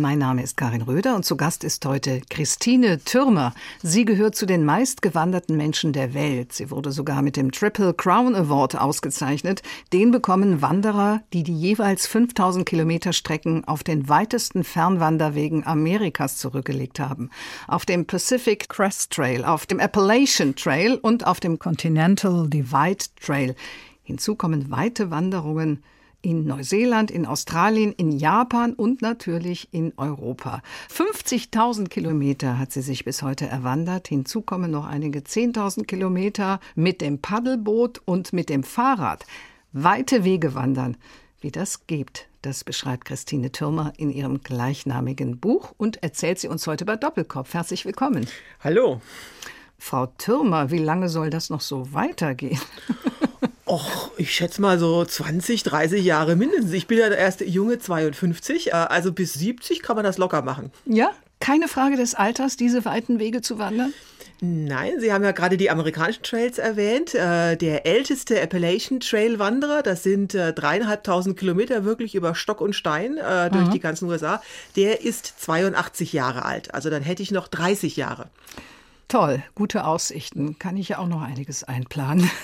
Mein Name ist Karin Röder und zu Gast ist heute Christine Türmer. Sie gehört zu den meistgewanderten Menschen der Welt. Sie wurde sogar mit dem Triple Crown Award ausgezeichnet. Den bekommen Wanderer, die die jeweils 5000 Kilometer Strecken auf den weitesten Fernwanderwegen Amerikas zurückgelegt haben. Auf dem Pacific Crest Trail, auf dem Appalachian Trail und auf dem Continental Divide Trail. Hinzu kommen weite Wanderungen in Neuseeland, in Australien, in Japan und natürlich in Europa. 50.000 Kilometer hat sie sich bis heute erwandert. Hinzu kommen noch einige 10.000 Kilometer mit dem Paddelboot und mit dem Fahrrad. Weite Wege wandern. Wie das geht, das beschreibt Christine Türmer in ihrem gleichnamigen Buch und erzählt sie uns heute bei Doppelkopf. Herzlich willkommen. Hallo. Frau Türmer, wie lange soll das noch so weitergehen? Och, ich schätze mal so 20, 30 Jahre mindestens. Ich bin ja der erste junge 52, äh, also bis 70 kann man das locker machen. Ja, keine Frage des Alters, diese weiten Wege zu wandern? Nein, Sie haben ja gerade die amerikanischen Trails erwähnt. Äh, der älteste Appalachian Trail Wanderer, das sind äh, dreieinhalbtausend Kilometer wirklich über Stock und Stein durch mhm. die ganzen USA, der ist 82 Jahre alt. Also dann hätte ich noch 30 Jahre. Toll, gute Aussichten. Kann ich ja auch noch einiges einplanen.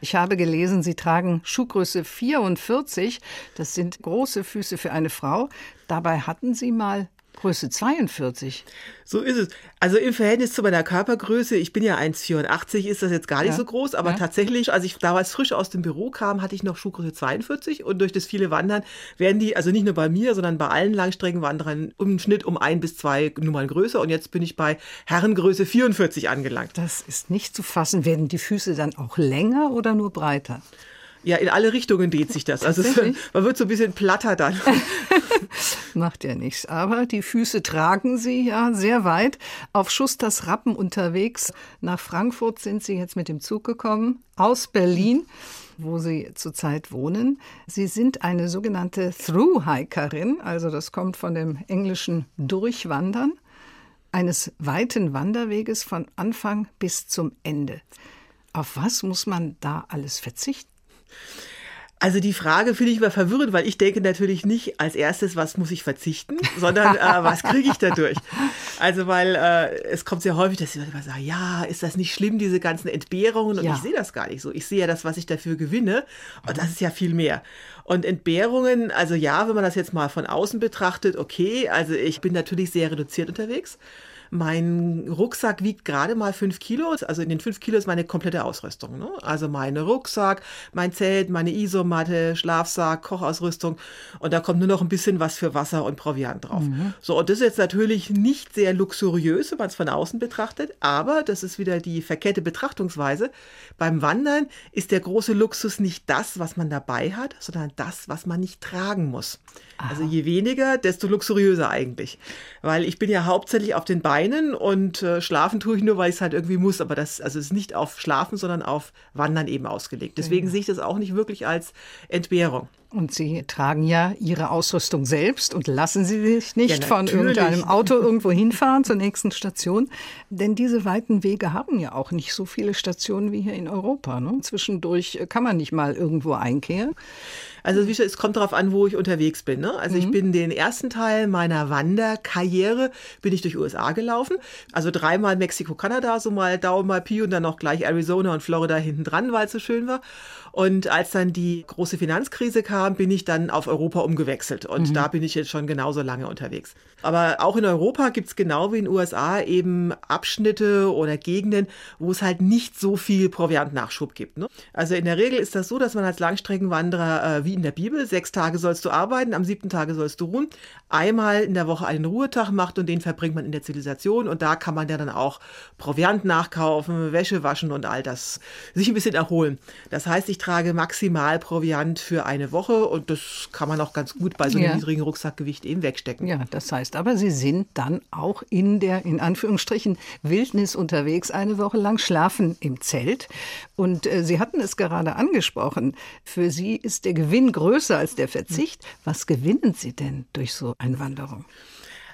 Ich habe gelesen, Sie tragen Schuhgröße 44. Das sind große Füße für eine Frau. Dabei hatten Sie mal Größe 42. So ist es. Also im Verhältnis zu meiner Körpergröße, ich bin ja 1,84, ist das jetzt gar nicht ja. so groß, aber ja. tatsächlich, als ich damals frisch aus dem Büro kam, hatte ich noch Schuhgröße 42 und durch das viele Wandern werden die, also nicht nur bei mir, sondern bei allen Langstreckenwanderern im Schnitt um ein bis zwei Nummern größer und jetzt bin ich bei Herrengröße 44 angelangt. Das ist nicht zu fassen. Werden die Füße dann auch länger oder nur breiter? Ja, in alle Richtungen dreht sich das. Also es, man wird so ein bisschen platter dann. Macht ja nichts. Aber die Füße tragen sie ja sehr weit. Auf Schusters Rappen unterwegs. Nach Frankfurt sind sie jetzt mit dem Zug gekommen. Aus Berlin wo Sie zurzeit wohnen. Sie sind eine sogenannte Through-Hikerin, also das kommt von dem englischen Durchwandern, eines weiten Wanderweges von Anfang bis zum Ende. Auf was muss man da alles verzichten? Also die Frage finde ich immer verwirrend, weil ich denke natürlich nicht als erstes, was muss ich verzichten, sondern äh, was kriege ich dadurch? Also weil äh, es kommt sehr häufig, dass sie immer sagen, ja, ist das nicht schlimm, diese ganzen Entbehrungen? Und ja. ich sehe das gar nicht so. Ich sehe ja das, was ich dafür gewinne und das ist ja viel mehr. Und Entbehrungen, also ja, wenn man das jetzt mal von außen betrachtet, okay, also ich bin natürlich sehr reduziert unterwegs. Mein Rucksack wiegt gerade mal fünf Kilo. Also in den fünf Kilo ist meine komplette Ausrüstung. Ne? Also mein Rucksack, mein Zelt, meine Isomatte, Schlafsack, Kochausrüstung. Und da kommt nur noch ein bisschen was für Wasser und Proviant drauf. Mhm. So, und das ist jetzt natürlich nicht sehr luxuriös, wenn man es von außen betrachtet. Aber das ist wieder die verkehrte Betrachtungsweise. Beim Wandern ist der große Luxus nicht das, was man dabei hat, sondern das, was man nicht tragen muss. Aha. Also je weniger, desto luxuriöser eigentlich. Weil ich bin ja hauptsächlich auf den Beinen und äh, schlafen tue ich nur, weil ich es halt irgendwie muss. Aber das also ist nicht auf Schlafen, sondern auf Wandern eben ausgelegt. Deswegen ja. sehe ich das auch nicht wirklich als Entbehrung. Und Sie tragen ja Ihre Ausrüstung selbst und lassen Sie sich nicht ja, von irgendeinem Auto irgendwo hinfahren zur nächsten Station. Denn diese weiten Wege haben ja auch nicht so viele Stationen wie hier in Europa. Ne? Zwischendurch kann man nicht mal irgendwo einkehren. Also es kommt darauf an, wo ich unterwegs bin. Ne? Also mhm. ich bin den ersten Teil meiner Wanderkarriere bin ich durch USA gelaufen. Also dreimal Mexiko, Kanada, so mal Daumen mal Pi und dann noch gleich Arizona und Florida hinten dran, weil es so schön war. Und als dann die große Finanzkrise kam, bin ich dann auf Europa umgewechselt. Und mhm. da bin ich jetzt schon genauso lange unterwegs. Aber auch in Europa gibt es genau wie in den USA eben Abschnitte oder Gegenden, wo es halt nicht so viel Proviantnachschub gibt. Ne? Also in der Regel ist das so, dass man als Langstreckenwanderer, äh, wie in der Bibel, sechs Tage sollst du arbeiten, am siebten Tage sollst du ruhen, einmal in der Woche einen Ruhetag macht und den verbringt man in der Zivilisation. Und da kann man ja dann auch Proviant nachkaufen, Wäsche waschen und all das, sich ein bisschen erholen. Das heißt, ich trage maximal Proviant für eine Woche und das kann man auch ganz gut bei so einem ja. niedrigen Rucksackgewicht eben wegstecken. Ja, das heißt aber, Sie sind dann auch in der, in Anführungsstrichen, Wildnis unterwegs, eine Woche lang schlafen im Zelt. Und äh, Sie hatten es gerade angesprochen, für Sie ist der Gewinn größer als der Verzicht. Was gewinnen Sie denn durch so eine Wanderung?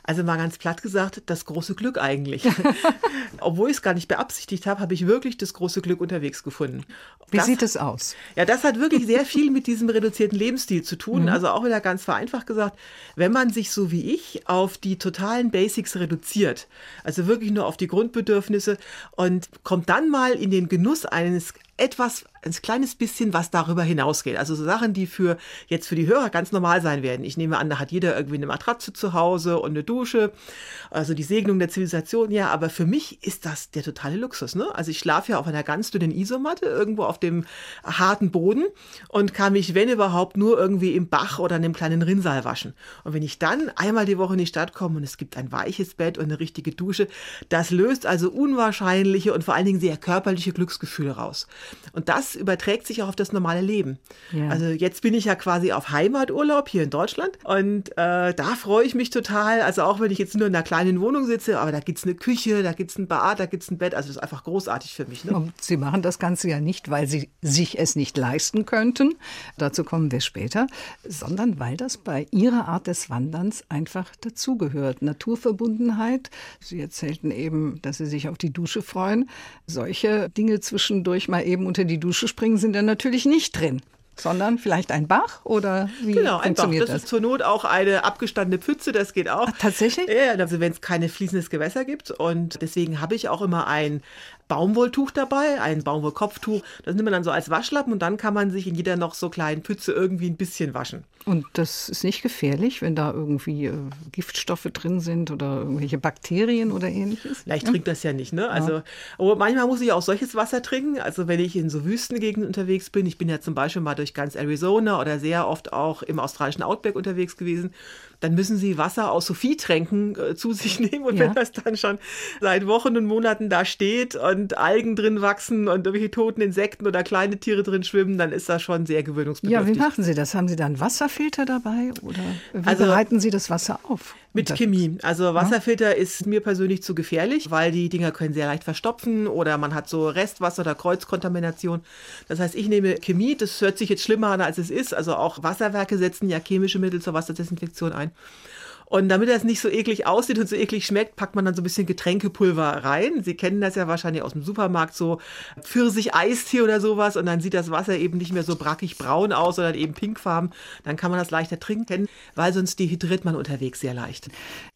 Also mal ganz platt gesagt, das große Glück eigentlich. Obwohl ich es gar nicht beabsichtigt habe, habe ich wirklich das große Glück unterwegs gefunden. Wie das, sieht es aus? Ja, das hat wirklich sehr viel mit diesem reduzierten Lebensstil zu tun. Mhm. Also auch wieder ganz vereinfacht gesagt, wenn man sich so wie ich auf die totalen Basics reduziert, also wirklich nur auf die Grundbedürfnisse und kommt dann mal in den Genuss eines etwas, ein kleines bisschen was darüber hinausgeht. Also so Sachen, die für jetzt für die Hörer ganz normal sein werden. Ich nehme an, da hat jeder irgendwie eine Matratze zu Hause und eine Dusche. Also die Segnung der Zivilisation, ja. Aber für mich ist das der totale Luxus. Ne? Also ich schlafe ja auf einer ganz dünnen Isomatte irgendwo auf dem harten Boden und kann mich, wenn überhaupt, nur irgendwie im Bach oder in einem kleinen Rinnsal waschen. Und wenn ich dann einmal die Woche in die Stadt komme und es gibt ein weiches Bett und eine richtige Dusche, das löst also unwahrscheinliche und vor allen Dingen sehr körperliche Glücksgefühle raus. Und das überträgt sich auch auf das normale Leben. Ja. Also jetzt bin ich ja quasi auf Heimaturlaub hier in Deutschland und äh, da freue ich mich total. Also auch wenn ich jetzt nur in einer kleinen Wohnung sitze, aber da gibt es eine Küche, da gibt es ein Bad, da gibt es ein Bett. Also das ist einfach großartig für mich. Ne? Und Sie machen das Ganze ja nicht, weil Sie sich es nicht leisten könnten. Dazu kommen wir später, sondern weil das bei Ihrer Art des Wanderns einfach dazugehört. Naturverbundenheit. Sie erzählten eben, dass Sie sich auf die Dusche freuen. Solche Dinge zwischendurch mal eben eben unter die Dusche springen, sind dann natürlich nicht drin sondern vielleicht ein Bach oder wie genau, ein Bach. Das, das, ist zur Not auch eine abgestandene Pfütze, das geht auch. Ach, tatsächlich? Ja, also wenn es keine fließendes Gewässer gibt und deswegen habe ich auch immer ein Baumwolltuch dabei, ein Baumwollkopftuch. Das nimmt man dann so als Waschlappen und dann kann man sich in jeder noch so kleinen Pütze irgendwie ein bisschen waschen. Und das ist nicht gefährlich, wenn da irgendwie äh, Giftstoffe drin sind oder irgendwelche Bakterien oder ähnliches? Na, ich ja? trinke das ja nicht, ne? Also, ja. manchmal muss ich auch solches Wasser trinken. Also, wenn ich in so Wüstengegenden unterwegs bin, ich bin ja zum Beispiel mal durch ganz Arizona oder sehr oft auch im australischen Outback unterwegs gewesen, dann müssen sie Wasser aus Sophietränken äh, zu sich nehmen. Und ja. wenn das dann schon seit Wochen und Monaten da steht und Algen drin wachsen und irgendwelche toten Insekten oder kleine Tiere drin schwimmen, dann ist das schon sehr gewöhnungsbedürftig. Ja, wie machen Sie das? Haben Sie da einen Wasserfilter dabei oder wie also, bereiten Sie das Wasser auf? Mit Chemie. Also Wasserfilter ja. ist mir persönlich zu gefährlich, weil die Dinger können sehr leicht verstopfen oder man hat so Restwasser oder Kreuzkontamination. Das heißt, ich nehme Chemie. Das hört sich jetzt schlimmer an, als es ist. Also auch Wasserwerke setzen ja chemische Mittel zur Wasserdesinfektion ein. Und damit das nicht so eklig aussieht und so eklig schmeckt, packt man dann so ein bisschen Getränkepulver rein. Sie kennen das ja wahrscheinlich aus dem Supermarkt, so Pfirsich-Eistee oder sowas. Und dann sieht das Wasser eben nicht mehr so brackig braun aus, sondern eben pinkfarben. Dann kann man das leichter trinken, weil sonst dehydriert man unterwegs sehr leicht.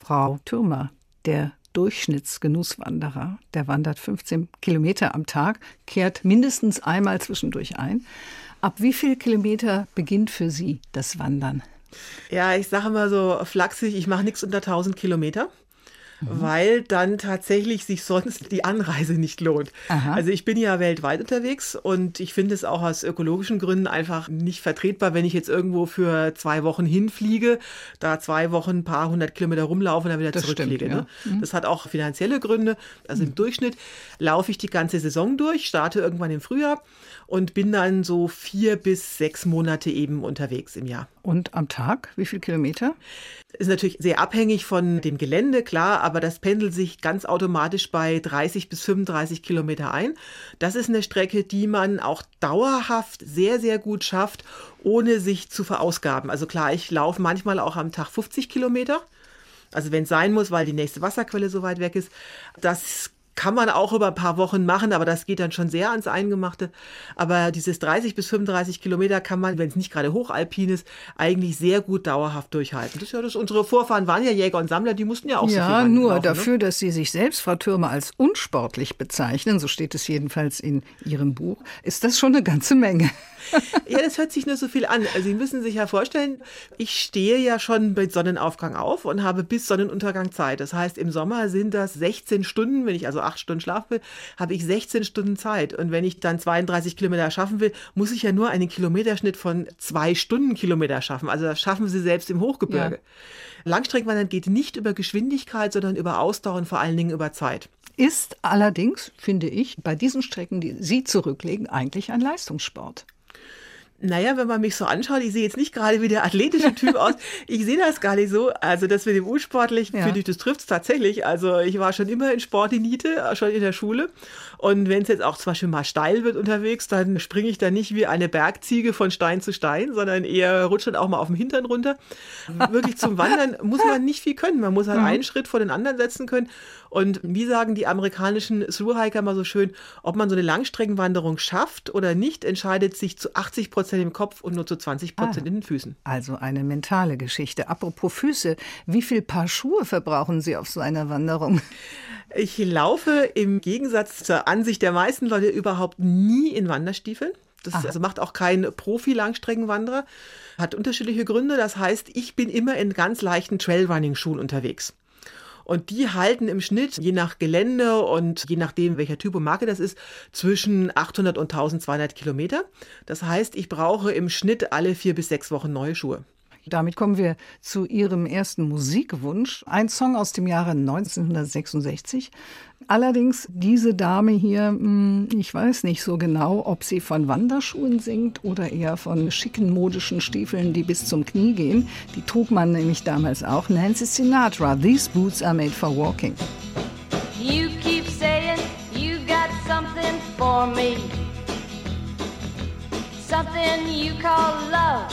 Frau Türmer, der Durchschnittsgenusswanderer, der wandert 15 Kilometer am Tag, kehrt mindestens einmal zwischendurch ein. Ab wie viel Kilometer beginnt für Sie das Wandern? Ja, ich sage mal so flachsig, ich mache nichts unter 1000 Kilometer. Mhm. weil dann tatsächlich sich sonst die Anreise nicht lohnt. Aha. Also ich bin ja weltweit unterwegs und ich finde es auch aus ökologischen Gründen einfach nicht vertretbar, wenn ich jetzt irgendwo für zwei Wochen hinfliege, da zwei Wochen ein paar hundert Kilometer rumlaufe und dann wieder das zurückfliege. Stimmt, ja. ne? mhm. Das hat auch finanzielle Gründe. Also mhm. im Durchschnitt laufe ich die ganze Saison durch, starte irgendwann im Frühjahr und bin dann so vier bis sechs Monate eben unterwegs im Jahr. Und am Tag, wie viele Kilometer? Ist natürlich sehr abhängig von dem Gelände, klar, aber das pendelt sich ganz automatisch bei 30 bis 35 Kilometer ein. Das ist eine Strecke, die man auch dauerhaft sehr, sehr gut schafft, ohne sich zu verausgaben. Also klar, ich laufe manchmal auch am Tag 50 Kilometer. Also wenn es sein muss, weil die nächste Wasserquelle so weit weg ist. Das kann man auch über ein paar Wochen machen, aber das geht dann schon sehr ans Eingemachte. Aber dieses 30 bis 35 Kilometer kann man, wenn es nicht gerade hochalpin ist, eigentlich sehr gut dauerhaft durchhalten. Das ist ja das, unsere Vorfahren waren ja Jäger und Sammler, die mussten ja auch ja, so viel Ja, nur laufen, ne? dafür, ne? dass Sie sich selbst, Frau Türme, als unsportlich bezeichnen, so steht es jedenfalls in Ihrem Buch, ist das schon eine ganze Menge. ja, das hört sich nur so viel an. Also Sie müssen sich ja vorstellen, ich stehe ja schon mit Sonnenaufgang auf und habe bis Sonnenuntergang Zeit. Das heißt, im Sommer sind das 16 Stunden, wenn ich also acht Stunden schlafen will, habe ich 16 Stunden Zeit. Und wenn ich dann 32 Kilometer schaffen will, muss ich ja nur einen Kilometerschnitt von zwei Stunden Kilometer schaffen. Also das schaffen Sie selbst im Hochgebirge. Ja. Langstreckenwandern geht nicht über Geschwindigkeit, sondern über Ausdauer und vor allen Dingen über Zeit. Ist allerdings, finde ich, bei diesen Strecken, die Sie zurücklegen, eigentlich ein Leistungssport. Naja, wenn man mich so anschaut, ich sehe jetzt nicht gerade wie der athletische Typ aus. Ich sehe das gar nicht so. Also das mit dem Unsportlichen, ja. finde ich, das trifft es tatsächlich. Also ich war schon immer in Sportinite, schon in der Schule. Und wenn es jetzt auch zum Beispiel mal steil wird unterwegs, dann springe ich da nicht wie eine Bergziege von Stein zu Stein, sondern eher rutscht dann auch mal auf dem Hintern runter. Wirklich zum Wandern muss man nicht viel können. Man muss halt mhm. einen Schritt vor den anderen setzen können. Und wie sagen die amerikanischen Thru-Hiker mal so schön, ob man so eine Langstreckenwanderung schafft oder nicht, entscheidet sich zu 80 Prozent im Kopf und nur zu 20 Prozent ah, in den Füßen. Also eine mentale Geschichte. Apropos Füße, wie viel Paar Schuhe verbrauchen Sie auf so einer Wanderung? Ich laufe im Gegensatz zur Ansicht der meisten Leute überhaupt nie in Wanderstiefeln. Das also macht auch kein Profi-Langstreckenwanderer. Hat unterschiedliche Gründe. Das heißt, ich bin immer in ganz leichten Trailrunning-Schuhen unterwegs. Und die halten im Schnitt, je nach Gelände und je nachdem, welcher Typ und Marke das ist, zwischen 800 und 1200 Kilometer. Das heißt, ich brauche im Schnitt alle vier bis sechs Wochen neue Schuhe. Damit kommen wir zu Ihrem ersten Musikwunsch. Ein Song aus dem Jahre 1966. Allerdings diese Dame hier, hm, ich weiß nicht so genau, ob sie von Wanderschuhen singt oder eher von schicken modischen Stiefeln, die bis zum Knie gehen. Die trug man nämlich damals auch. Nancy Sinatra, These Boots are made for walking. You keep saying you got something for me. Something you call love,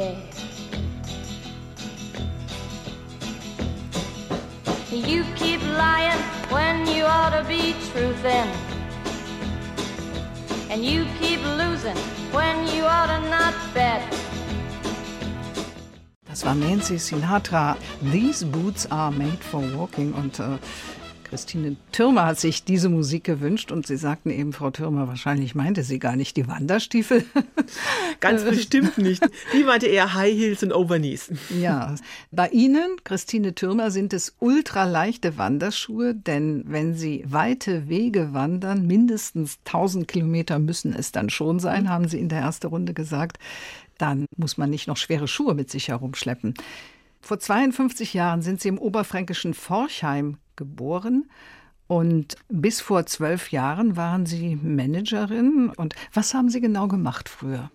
Yeah. You keep lying when you ought to be truthin'. And you keep losing when you ought to not bet. Das war Nancy Sinatra. These boots are made for walking. Und äh, Christine Türmer hat sich diese Musik gewünscht und Sie sagten eben, Frau Türmer, wahrscheinlich meinte sie gar nicht die Wanderstiefel. Ganz bestimmt nicht. Die meinte eher High Heels und Overknees. Ja, bei Ihnen, Christine Türmer, sind es ultraleichte Wanderschuhe, denn wenn Sie weite Wege wandern, mindestens 1000 Kilometer müssen es dann schon sein, haben Sie in der ersten Runde gesagt, dann muss man nicht noch schwere Schuhe mit sich herumschleppen. Vor 52 Jahren sind Sie im oberfränkischen Forchheim geboren. Und bis vor zwölf Jahren waren Sie Managerin. Und was haben Sie genau gemacht früher?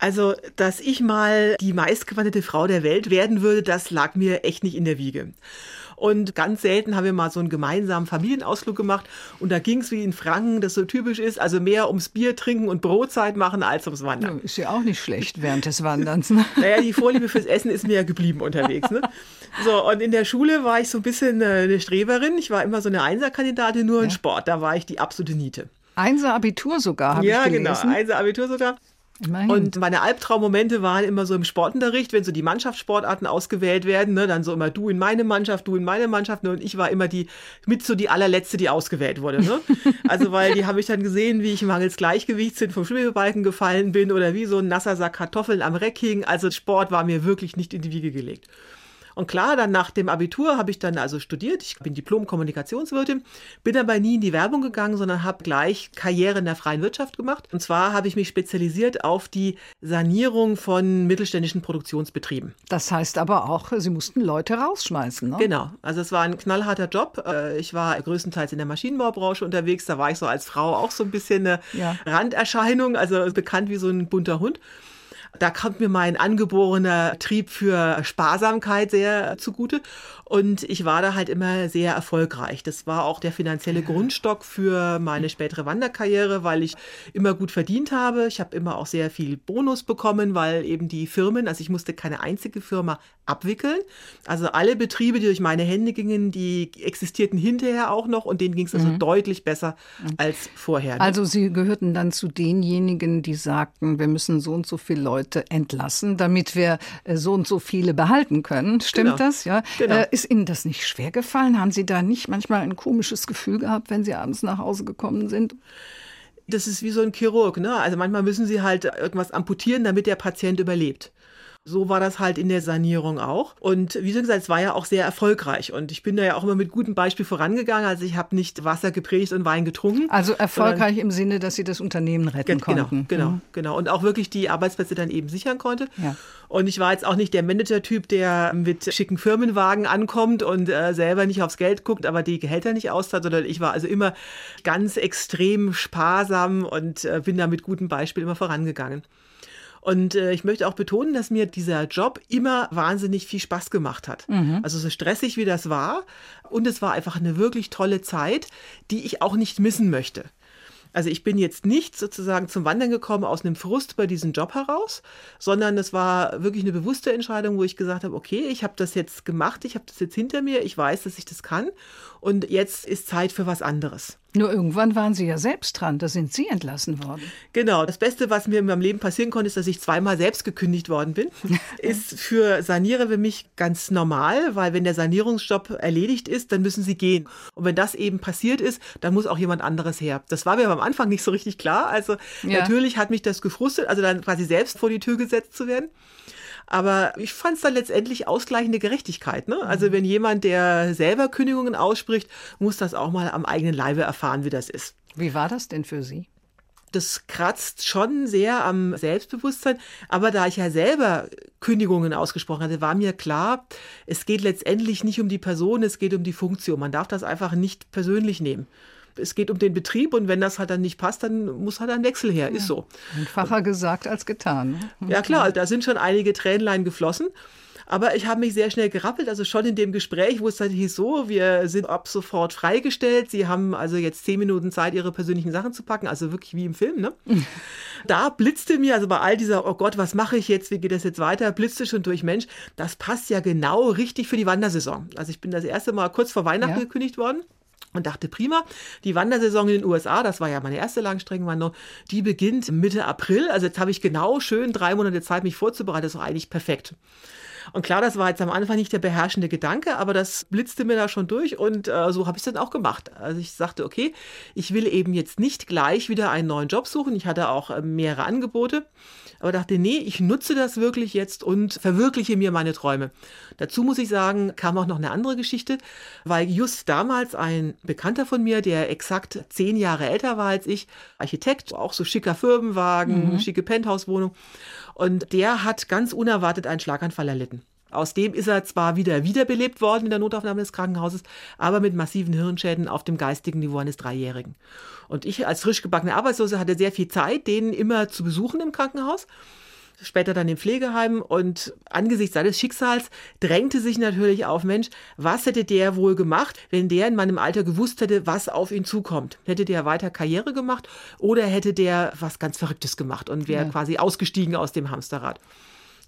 Also, dass ich mal die meistgewandete Frau der Welt werden würde, das lag mir echt nicht in der Wiege. Und ganz selten haben wir mal so einen gemeinsamen Familienausflug gemacht. Und da ging es, wie in Franken das so typisch ist, also mehr ums Bier trinken und Brotzeit machen als ums Wandern. ist ja auch nicht schlecht während des Wanderns. Ne? naja, die Vorliebe fürs Essen ist mir ja geblieben unterwegs. Ne? So, und in der Schule war ich so ein bisschen eine Streberin. Ich war immer so eine Einserkandidatin, nur ja. in Sport. Da war ich die absolute Niete. Einser-Abitur sogar, habe ja, ich gelesen. Ja, genau, Einser-Abitur sogar. Immerhin. Und meine Albtraummomente waren immer so im Sportunterricht, wenn so die Mannschaftssportarten ausgewählt werden, ne, dann so immer du in meine Mannschaft, du in meine Mannschaft. Ne, und ich war immer die mit so die allerletzte, die ausgewählt wurde. Ne? Also weil die habe ich dann gesehen, wie ich mangels Gleichgewichtssinn vom Schwebebalken gefallen bin oder wie so ein nasser Sack Kartoffeln am Reck hing. Also Sport war mir wirklich nicht in die Wiege gelegt. Und klar, dann nach dem Abitur habe ich dann also studiert. Ich bin Diplom-Kommunikationswirtin, bin aber nie in die Werbung gegangen, sondern habe gleich Karriere in der freien Wirtschaft gemacht. Und zwar habe ich mich spezialisiert auf die Sanierung von mittelständischen Produktionsbetrieben. Das heißt aber auch, Sie mussten Leute rausschmeißen, ne? Genau. Also es war ein knallharter Job. Äh, ich war größtenteils in der Maschinenbaubranche unterwegs. Da war ich so als Frau auch so ein bisschen eine ja. Randerscheinung, also bekannt wie so ein bunter Hund. Da kommt mir mein angeborener Trieb für Sparsamkeit sehr zugute. Und ich war da halt immer sehr erfolgreich. Das war auch der finanzielle Grundstock für meine spätere Wanderkarriere, weil ich immer gut verdient habe. Ich habe immer auch sehr viel Bonus bekommen, weil eben die Firmen, also ich musste keine einzige Firma abwickeln. Also alle Betriebe, die durch meine Hände gingen, die existierten hinterher auch noch und denen ging es also mhm. deutlich besser als vorher. Ne? Also Sie gehörten dann zu denjenigen, die sagten, wir müssen so und so viele Leute entlassen, damit wir äh, so und so viele behalten können. Stimmt genau. das? Ja. Genau. Äh, ist Ihnen das nicht schwer gefallen? Haben Sie da nicht manchmal ein komisches Gefühl gehabt, wenn Sie abends nach Hause gekommen sind? Das ist wie so ein Chirurg, ne? Also manchmal müssen sie halt irgendwas amputieren, damit der Patient überlebt. So war das halt in der Sanierung auch. Und wie schon gesagt, es war ja auch sehr erfolgreich. Und ich bin da ja auch immer mit gutem Beispiel vorangegangen. Also ich habe nicht Wasser gepredigt und Wein getrunken. Also erfolgreich im Sinne, dass Sie das Unternehmen retten genau, konnten. Genau, mhm. genau. Und auch wirklich die Arbeitsplätze dann eben sichern konnte. Ja. Und ich war jetzt auch nicht der Manager-Typ, der mit schicken Firmenwagen ankommt und äh, selber nicht aufs Geld guckt, aber die Gehälter nicht auszahlt, sondern ich war also immer ganz extrem sparsam und äh, bin da mit gutem Beispiel immer vorangegangen. Und äh, ich möchte auch betonen, dass mir dieser Job immer wahnsinnig viel Spaß gemacht hat. Mhm. Also so stressig wie das war. Und es war einfach eine wirklich tolle Zeit, die ich auch nicht missen möchte. Also ich bin jetzt nicht sozusagen zum Wandern gekommen aus einem Frust bei diesem Job heraus, sondern es war wirklich eine bewusste Entscheidung, wo ich gesagt habe, okay, ich habe das jetzt gemacht, ich habe das jetzt hinter mir, ich weiß, dass ich das kann und jetzt ist Zeit für was anderes. Nur irgendwann waren Sie ja selbst dran, da sind Sie entlassen worden. Genau, das Beste, was mir in meinem Leben passieren konnte, ist, dass ich zweimal selbst gekündigt worden bin. ist für Sanierer für mich ganz normal, weil wenn der Sanierungsjob erledigt ist, dann müssen sie gehen. Und wenn das eben passiert ist, dann muss auch jemand anderes her. Das war mir am Anfang nicht so richtig klar. Also ja. natürlich hat mich das gefrustet, also dann quasi selbst vor die Tür gesetzt zu werden. Aber ich fand es dann letztendlich ausgleichende Gerechtigkeit. Ne? Also mhm. wenn jemand, der selber Kündigungen ausspricht, muss das auch mal am eigenen Leibe erfahren, wie das ist. Wie war das denn für Sie? das kratzt schon sehr am Selbstbewusstsein. Aber da ich ja selber Kündigungen ausgesprochen hatte, war mir klar, es geht letztendlich nicht um die Person, es geht um die Funktion. Man darf das einfach nicht persönlich nehmen es geht um den Betrieb und wenn das halt dann nicht passt, dann muss halt ein Wechsel her. Ja. Ist so. Einfacher gesagt als getan. Ne? Ja klar, da sind schon einige Tränlein geflossen. Aber ich habe mich sehr schnell gerappelt, also schon in dem Gespräch, wo es dann hieß so, wir sind ab sofort freigestellt. Sie haben also jetzt zehn Minuten Zeit, Ihre persönlichen Sachen zu packen, also wirklich wie im Film. Ne? da blitzte mir, also bei all dieser, oh Gott, was mache ich jetzt, wie geht das jetzt weiter, blitzte schon durch, Mensch, das passt ja genau richtig für die Wandersaison. Also ich bin das erste Mal kurz vor Weihnachten ja. gekündigt worden und dachte, prima, die Wandersaison in den USA, das war ja meine erste Langstreckenwanderung, die beginnt Mitte April. Also jetzt habe ich genau schön drei Monate Zeit, mich vorzubereiten. Das ist eigentlich perfekt. Und klar, das war jetzt am Anfang nicht der beherrschende Gedanke, aber das blitzte mir da schon durch und äh, so habe ich es dann auch gemacht. Also ich sagte, okay, ich will eben jetzt nicht gleich wieder einen neuen Job suchen. Ich hatte auch äh, mehrere Angebote aber dachte, nee, ich nutze das wirklich jetzt und verwirkliche mir meine Träume. Dazu muss ich sagen, kam auch noch eine andere Geschichte, weil just damals ein Bekannter von mir, der exakt zehn Jahre älter war als ich, Architekt, auch so schicker Firmenwagen, mhm. schicke Penthouse-Wohnung, und der hat ganz unerwartet einen Schlaganfall erlitten. Aus dem ist er zwar wieder wiederbelebt worden in der Notaufnahme des Krankenhauses, aber mit massiven Hirnschäden auf dem geistigen Niveau eines Dreijährigen. Und ich als frisch gebackene Arbeitslose hatte sehr viel Zeit, den immer zu besuchen im Krankenhaus später dann im Pflegeheim und angesichts seines Schicksals drängte sich natürlich auf, Mensch, was hätte der wohl gemacht, wenn der in meinem Alter gewusst hätte, was auf ihn zukommt? Hätte der weiter Karriere gemacht oder hätte der was ganz Verrücktes gemacht und wäre ja. quasi ausgestiegen aus dem Hamsterrad?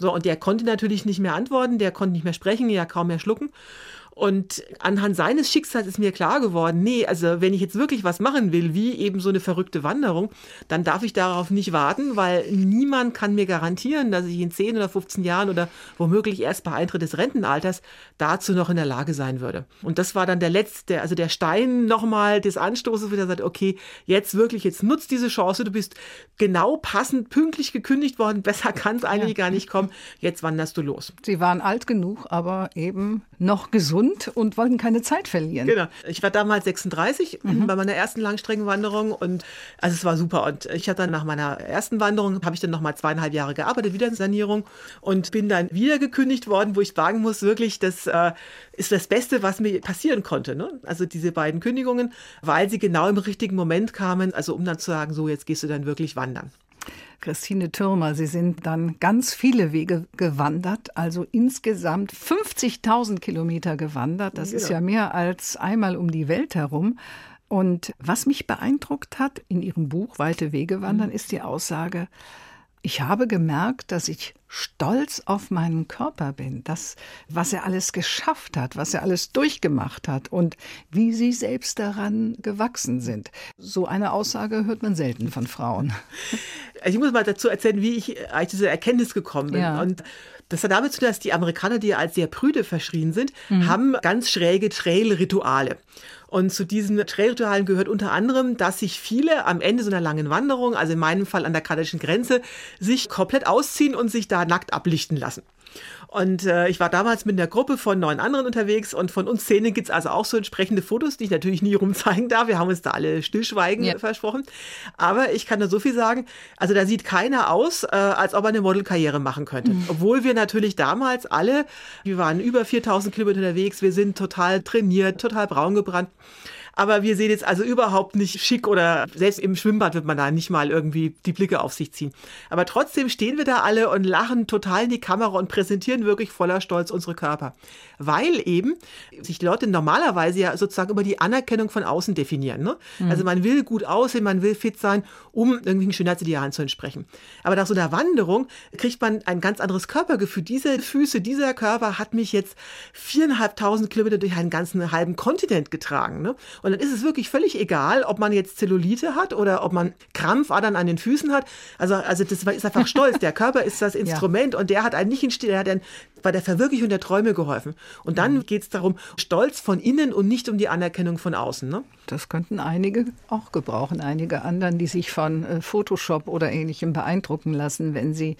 So, und der konnte natürlich nicht mehr antworten, der konnte nicht mehr sprechen, ja kaum mehr schlucken. Und anhand seines Schicksals ist mir klar geworden, nee, also wenn ich jetzt wirklich was machen will, wie eben so eine verrückte Wanderung, dann darf ich darauf nicht warten, weil niemand kann mir garantieren, dass ich in 10 oder 15 Jahren oder womöglich erst bei Eintritt des Rentenalters dazu noch in der Lage sein würde. Und das war dann der letzte, also der Stein nochmal des Anstoßes, wo er sagt, okay, jetzt wirklich, jetzt nutzt diese Chance, du bist genau passend, pünktlich gekündigt worden, besser kann es eigentlich ja. gar nicht kommen, jetzt wanderst du los. Sie waren alt genug, aber eben noch gesund und wollten keine Zeit verlieren. Genau. Ich war damals 36 mhm. bei meiner ersten Langstreckenwanderung und also es war super. Und ich hatte dann nach meiner ersten Wanderung, habe ich dann nochmal zweieinhalb Jahre gearbeitet, wieder in Sanierung und bin dann wieder gekündigt worden, wo ich sagen muss, wirklich, das äh, ist das Beste, was mir passieren konnte. Ne? Also diese beiden Kündigungen, weil sie genau im richtigen Moment kamen, also um dann zu sagen, so jetzt gehst du dann wirklich wandern. Christine Türmer, Sie sind dann ganz viele Wege gewandert, also insgesamt 50.000 Kilometer gewandert. Das ja. ist ja mehr als einmal um die Welt herum. Und was mich beeindruckt hat in Ihrem Buch Weite Wege wandern, mhm. ist die Aussage, ich habe gemerkt, dass ich stolz auf meinen Körper bin, das, was er alles geschafft hat, was er alles durchgemacht hat und wie sie selbst daran gewachsen sind. So eine Aussage hört man selten von Frauen. Ich muss mal dazu erzählen, wie ich eigentlich diese Erkenntnis gekommen bin. Ja. Und das hat damit zu tun, dass die Amerikaner, die als sehr prüde verschrien sind, mhm. haben ganz schräge Trail-Rituale. Und zu diesen Trailritualen gehört unter anderem, dass sich viele am Ende so einer langen Wanderung, also in meinem Fall an der kanadischen Grenze, sich komplett ausziehen und sich da nackt ablichten lassen. Und äh, ich war damals mit einer Gruppe von neun anderen unterwegs und von uns Szene gibt's also auch so entsprechende Fotos, die ich natürlich nie rumzeigen darf. Wir haben uns da alle Stillschweigen ja. versprochen. Aber ich kann nur so viel sagen, also da sieht keiner aus, äh, als ob er eine Modelkarriere machen könnte. Mhm. Obwohl wir natürlich damals alle, wir waren über 4000 Kilometer unterwegs, wir sind total trainiert, total braun gebrannt. Aber wir sehen jetzt also überhaupt nicht schick oder selbst im Schwimmbad wird man da nicht mal irgendwie die Blicke auf sich ziehen. Aber trotzdem stehen wir da alle und lachen total in die Kamera und präsentieren wirklich voller Stolz unsere Körper. Weil eben sich Leute normalerweise ja sozusagen über die Anerkennung von außen definieren. Ne? Mhm. Also man will gut aussehen, man will fit sein, um irgendwelchen Schönheitsidealen zu entsprechen. Aber nach so einer Wanderung kriegt man ein ganz anderes Körpergefühl. Diese Füße, dieser Körper hat mich jetzt viereinhalbtausend Kilometer durch einen ganzen halben Kontinent getragen. Ne? Und dann ist es wirklich völlig egal, ob man jetzt Zellulite hat oder ob man Krampfadern an den Füßen hat. Also, also das ist einfach stolz. Der Körper ist das Instrument ja. und der hat einen nicht in der hat einen bei der Verwirklichung der Träume geholfen. Und dann mhm. geht es darum, Stolz von innen und nicht um die Anerkennung von außen. Ne? Das könnten einige auch gebrauchen, einige anderen, die sich von äh, Photoshop oder ähnlichem beeindrucken lassen, wenn sie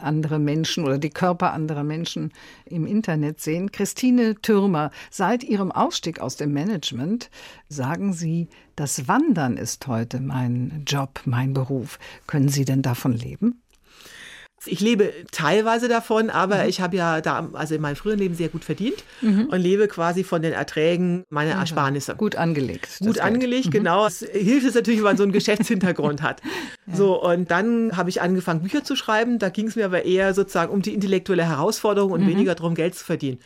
andere Menschen oder die Körper anderer Menschen im Internet sehen. Christine Türmer, seit ihrem Ausstieg aus dem Management sagen Sie, das Wandern ist heute mein Job, mein Beruf. Können Sie denn davon leben? Ich lebe teilweise davon, aber mhm. ich habe ja da, also in meinem früheren Leben sehr gut verdient mhm. und lebe quasi von den Erträgen meiner ja, Ersparnisse. Gut angelegt. Gut angelegt, mhm. genau. Es hilft es natürlich, wenn man so einen Geschäftshintergrund hat. Ja. So, und dann habe ich angefangen, Bücher zu schreiben. Da ging es mir aber eher sozusagen um die intellektuelle Herausforderung und mhm. weniger darum, Geld zu verdienen.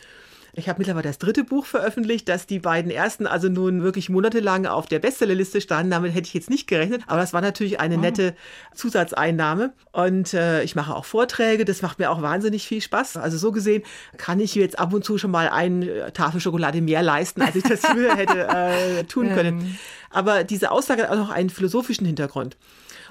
Ich habe mittlerweile das dritte Buch veröffentlicht, dass die beiden ersten also nun wirklich monatelang auf der Bestsellerliste standen. Damit hätte ich jetzt nicht gerechnet, aber das war natürlich eine oh. nette Zusatzeinnahme. Und äh, ich mache auch Vorträge, das macht mir auch wahnsinnig viel Spaß. Also so gesehen kann ich jetzt ab und zu schon mal eine Tafel Schokolade mehr leisten, als ich das früher hätte äh, tun können. Ähm. Aber diese Aussage hat auch noch einen philosophischen Hintergrund.